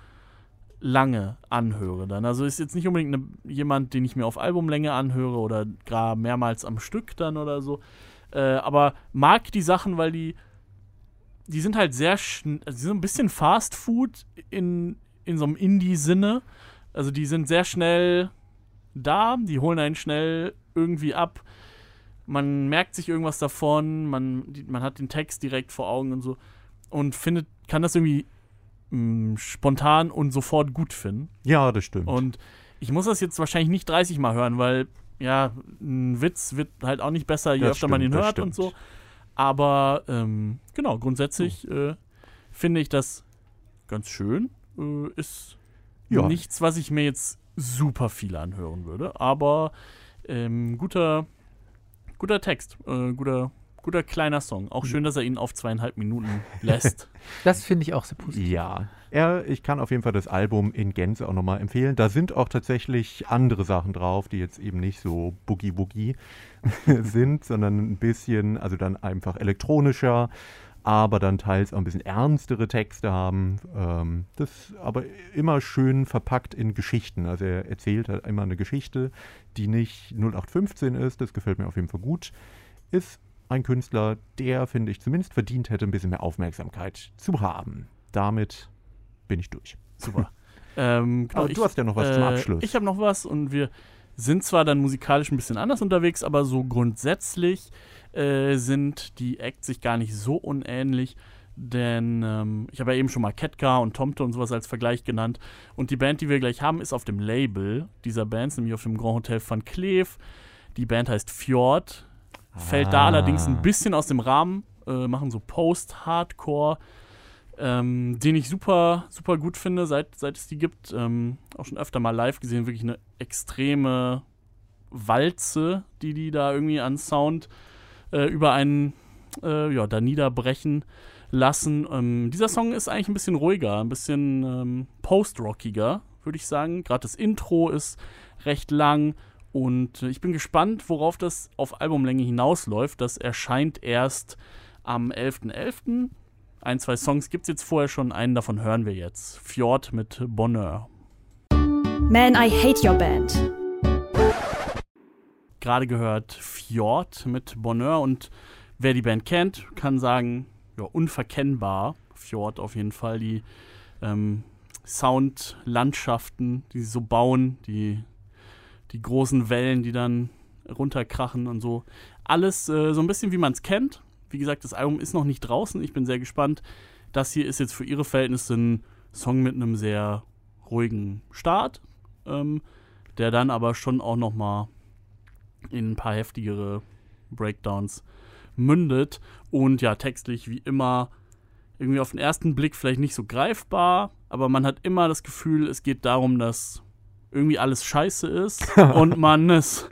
lange anhöre dann. Also ist jetzt nicht unbedingt ne, jemand, den ich mir auf Albumlänge anhöre oder gar mehrmals am Stück dann oder so. Äh, aber mag die Sachen, weil die die sind halt sehr schn also die sind ein bisschen Fast Food in, in so einem Indie-Sinne. Also die sind sehr schnell da, die holen einen schnell irgendwie ab. Man merkt sich irgendwas davon, man, man hat den Text direkt vor Augen und so und findet, kann das irgendwie mh, spontan und sofort gut finden. Ja, das stimmt. Und ich muss das jetzt wahrscheinlich nicht 30 Mal hören, weil ja, ein Witz wird halt auch nicht besser, je Das öfter man ihn stimmt, hört und so. Aber ähm, genau, grundsätzlich äh, finde ich das ganz schön. Äh, ist Ja. nichts, was ich mir jetzt super viel anhören würde, aber ähm, guter, guter Text, äh, guter, guter kleiner Song. Auch schön, dass er ihn auf zweieinhalb Minuten lässt. Das finde ich auch sehr positiv. Ja, er, ich kann auf jeden Fall das Album in Gänze auch nochmal empfehlen. Da sind auch tatsächlich andere Sachen drauf, die jetzt eben nicht so Boogie-Woogie sind, sondern ein bisschen, also dann einfach elektronischer, aber dann teils auch ein bisschen ernstere Texte haben. Ähm, das aber immer schön verpackt in Geschichten. Also er erzählt halt immer eine Geschichte, die nicht 0815 ist. Das gefällt mir auf jeden Fall gut. Ist ein Künstler, der, finde ich, zumindest verdient hätte, ein bisschen mehr Aufmerksamkeit zu haben. Damit bin ich durch. Super. ähm, genau, Aber du hast ja noch was zum äh, Abschluss. Ich habe noch was und wir sind zwar dann musikalisch ein bisschen anders unterwegs, aber so grundsätzlich äh, sind die Acts sich gar nicht so unähnlich. Denn ähm, ich habe ja eben schon mal Ketka und Tomte und sowas als Vergleich genannt. Und die Band, die wir gleich haben, ist auf dem Label dieser Bands, nämlich auf dem Grand Hotel van Kleef. Die Band heißt Fjord. Fällt da Ah. allerdings ein bisschen aus dem Rahmen, äh, machen so Post-Hardcore, ähm, den ich super, super gut finde, seit, seit es die gibt. Ähm, auch schon öfter mal live gesehen, wirklich eine extreme Walze, die die da irgendwie an Sound äh, über einen, äh, ja, da niederbrechen. lassen. Ähm, dieser Song ist eigentlich ein bisschen ruhiger, ein bisschen ähm, post-rockiger, würde ich sagen. Gerade das Intro ist recht lang und äh, ich bin gespannt, worauf das auf Albumlänge hinausläuft. Das erscheint erst am 11.11. Ein, zwei Songs gibt es jetzt vorher schon, einen davon hören wir jetzt. Fjord mit Bonheur. Man, I Hate Your Band. Gerade gehört Fjord mit Bonheur und wer die Band kennt, kann sagen, ja, unverkennbar. Fjord auf jeden Fall. Die ähm, Soundlandschaften, die sie so bauen, die, die großen Wellen, die dann runterkrachen und so. Alles äh, so ein bisschen wie man es kennt. Wie gesagt, das Album ist noch nicht draußen. Ich bin sehr gespannt. Das hier ist jetzt für ihre Verhältnisse ein Song mit einem sehr ruhigen Start, ähm, der dann aber schon auch noch mal in ein paar heftigere Breakdowns mündet. Und ja, textlich wie immer irgendwie auf den ersten Blick vielleicht nicht so greifbar, aber man hat immer das Gefühl, es geht darum, dass irgendwie alles scheiße ist und man es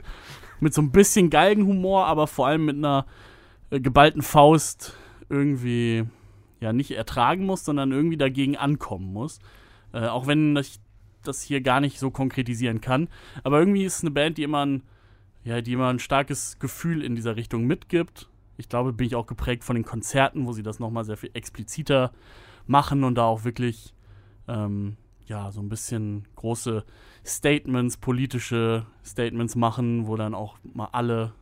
mit so ein bisschen Galgenhumor, aber vor allem mit einer äh, geballten Faust irgendwie ja nicht ertragen muss, sondern irgendwie dagegen ankommen muss. Äh, auch wenn ich das hier gar nicht so konkretisieren kann. Aber irgendwie ist es eine Band, die immer ein, ja, die immer ein starkes Gefühl in dieser Richtung mitgibt. Ich glaube, bin ich auch geprägt von den Konzerten, wo sie das nochmal sehr viel expliziter machen und da auch wirklich ähm, ja, so ein bisschen große Statements, politische Statements machen, wo dann auch mal alle,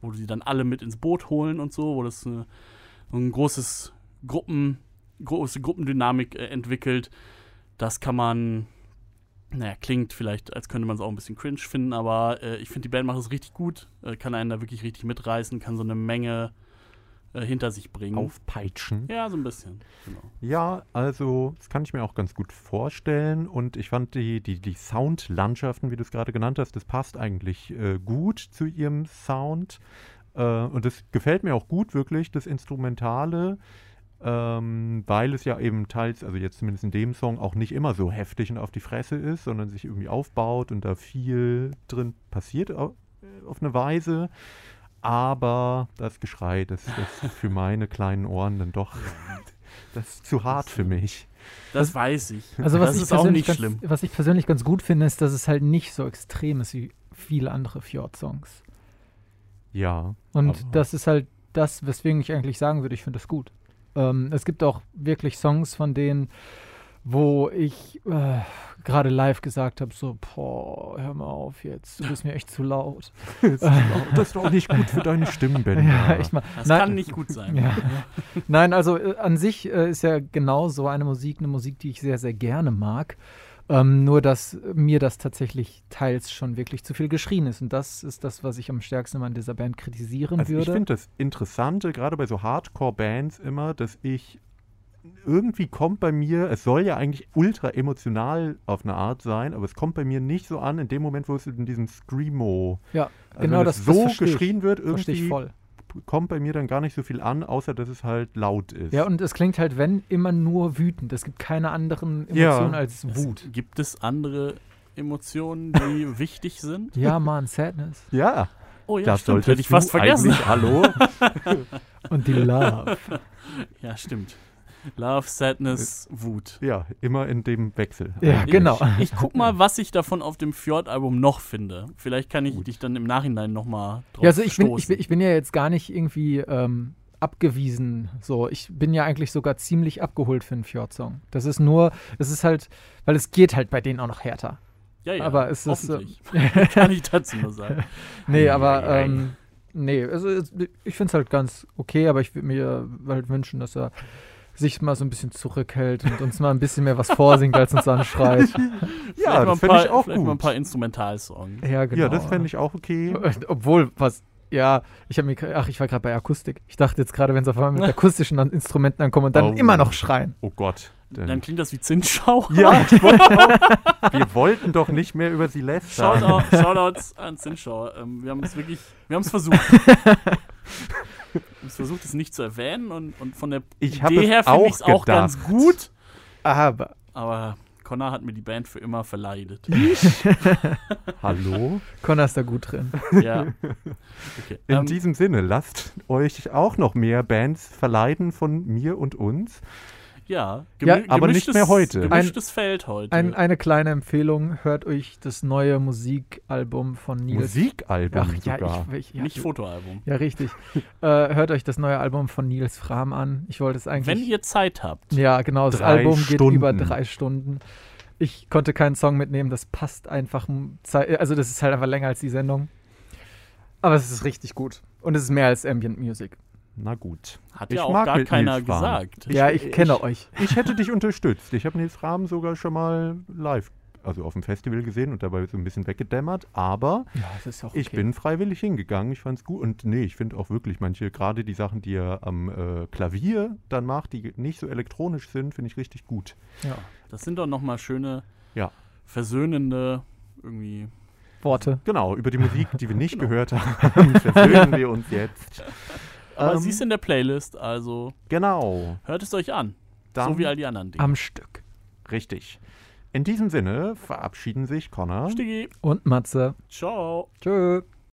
wo sie dann alle mit ins Boot holen und so, wo das eine, ein großes Gruppen, große Gruppendynamik äh, entwickelt. Das kann man, naja, klingt vielleicht, als könnte man es auch ein bisschen cringe finden, aber äh, ich finde, die Band macht es richtig gut, äh, kann einen da wirklich richtig mitreißen, kann so eine Menge äh, hinter sich bringen. Aufpeitschen. Ja, so ein bisschen. Genau. Ja, also das kann ich mir auch ganz gut vorstellen und ich fand die, die, die Soundlandschaften, wie du es gerade genannt hast, das passt eigentlich äh, gut zu ihrem Sound äh, und das gefällt mir auch gut wirklich, das Instrumentale, ähm, weil es ja eben teils, also jetzt zumindest in dem Song, auch nicht immer so heftig und auf die Fresse ist, sondern sich irgendwie aufbaut und da viel drin passiert auf, auf eine Weise. Aber das Geschrei, das ist für meine kleinen Ohren dann doch, das ist zu hart für mich. Das weiß ich. Also was das ich ist auch persönlich nicht ganz, schlimm. Was ich persönlich ganz gut finde, ist, dass es halt nicht so extrem ist wie viele andere Fjord-Songs. Ja. Und aber- das ist halt das, weswegen ich eigentlich sagen würde, ich finde das gut. Ähm, es gibt auch wirklich Songs von denen, wo ich äh, gerade live gesagt habe, so, boah, hör mal auf jetzt, du bist mir echt zu laut. Das ist doch nicht gut für deine Stimmbänder. Ja, echt mal. Das Nein, kann nicht gut sein. Ja. Nein, also äh, an sich äh, ist ja genau so eine Musik, eine Musik, die ich sehr, sehr gerne mag. Ähm, nur, dass mir das tatsächlich teils schon wirklich zu viel geschrien ist. Und das ist das, was ich am stärksten immer an dieser Band kritisieren Also ich würde. finde das Interessante, gerade bei so Hardcore-Bands immer, dass ich irgendwie kommt bei mir, es soll ja eigentlich ultra emotional auf eine Art sein, aber es kommt bei mir nicht so an in dem Moment, wo es in diesem Screamo, ja, also genau wenn das, es das so versteh ich. geschrien wird, irgendwie voll. kommt bei mir dann gar nicht so viel an, außer dass es halt laut ist. Ja, und es klingt halt, wenn, immer nur wütend. Es gibt keine anderen Ja. Emotionen als Es- Wut. Gibt es andere Emotionen, die wichtig sind? Ja, Mann, Sadness. ja Oh ja, das stimmt. Hätte ich fast vergessen. Hallo? Und die Love. Ja, stimmt. Love, Sadness, Wut. ja, immer in dem Wechsel. Ja, genau. Ich, ich guck mal, was ich davon auf dem Fjord-Album noch finde. Vielleicht kann ich dich dann im Nachhinein nochmal drauf Ja, also ich bin, ich, stoßen. bin, ich bin ja jetzt gar nicht irgendwie ähm, abgewiesen. So, ich bin ja eigentlich sogar ziemlich abgeholt für einen Fjord-Song. Das ist nur, es ist halt, weil es geht halt bei denen auch noch härter. ja, ja, aber es ist, äh, kann ich dazu nur sagen. Nee, aber ähm, nee, also ich finde es halt ganz okay, aber ich würde mir halt wünschen, dass er sich mal so ein bisschen zurückhält und uns mal ein bisschen mehr was vorsingt, als uns anschreit. Ja, das fände ich auch vielleicht mal ein gut. paar Instrumentalsongs. Ja, genau. Ja, das fände ich auch okay. Obwohl, was, ja, ich habe mir, ach, ich war gerade bei Akustik. Ich dachte jetzt gerade, wenn sie auf einmal mit akustischen An- Instrumenten ankommen und dann Oh. immer noch schreien. Oh Gott. Denn- Dann klingt das wie Zinsschau. ja, auch, wir wollten doch nicht mehr über sie lästern. Shoutout, Shoutouts an Zinsschau. Ähm, wir haben es wirklich, wir haben es versucht. Es versucht, es nicht zu erwähnen und, und von der Ich Idee es her finde auch ich es auch ganz gut. Aber Aber Connor hat mir die Band für immer verleidet. Hallo? Connor ist da gut drin. ja. Okay. In Ähm, diesem Sinne, lasst euch auch noch mehr Bands verleiden von mir und uns. Ja, Ja, gemü- aber nicht mehr heute. Gemischtes Feld heute. Ein, eine kleine Empfehlung: Hört euch das neue Musikalbum von Nils. Musikalbum Ach ja, sogar. ich, ich, ja, nicht Fotoalbum. Ja, richtig. äh, hört euch das neue Album von Nils Fram an. Ich wollte es eigentlich. Wenn ihr Zeit habt. ja, genau. Das Album geht Stunden. über drei Stunden. Ich konnte keinen Song mitnehmen. Das passt einfach. Also, das ist halt einfach länger als die Sendung. Aber es ist richtig gut. Und es ist mehr als Ambient Music. Na gut. Hat Ich ja auch mag gar keiner Nils gesagt. ja, ich, kenne euch. Ich hätte dich unterstützt. Ich habe Nils Rahmen sogar schon mal live, also auf dem Festival gesehen und dabei so ein bisschen weggedämmert. Aber Ja, das ist auch ich bin freiwillig hingegangen. Ich fand es gut. Und nee, ich finde auch wirklich manche, gerade die Sachen, die er am äh, Klavier dann macht, die nicht so elektronisch sind, finde ich richtig gut. Ja. Das sind doch nochmal schöne, Ja. versöhnende, irgendwie. Worte. Genau, über die Musik, die wir nicht Genau. gehört haben, versöhnen wir uns jetzt. Aber Ähm, sie ist in der Playlist, also Genau. hört es euch an. Dann so wie all die anderen Dinge. Am Stück. richtig. In diesem Sinne verabschieden sich Connor. Stiggi. Und Matze. Ciao. Tschö.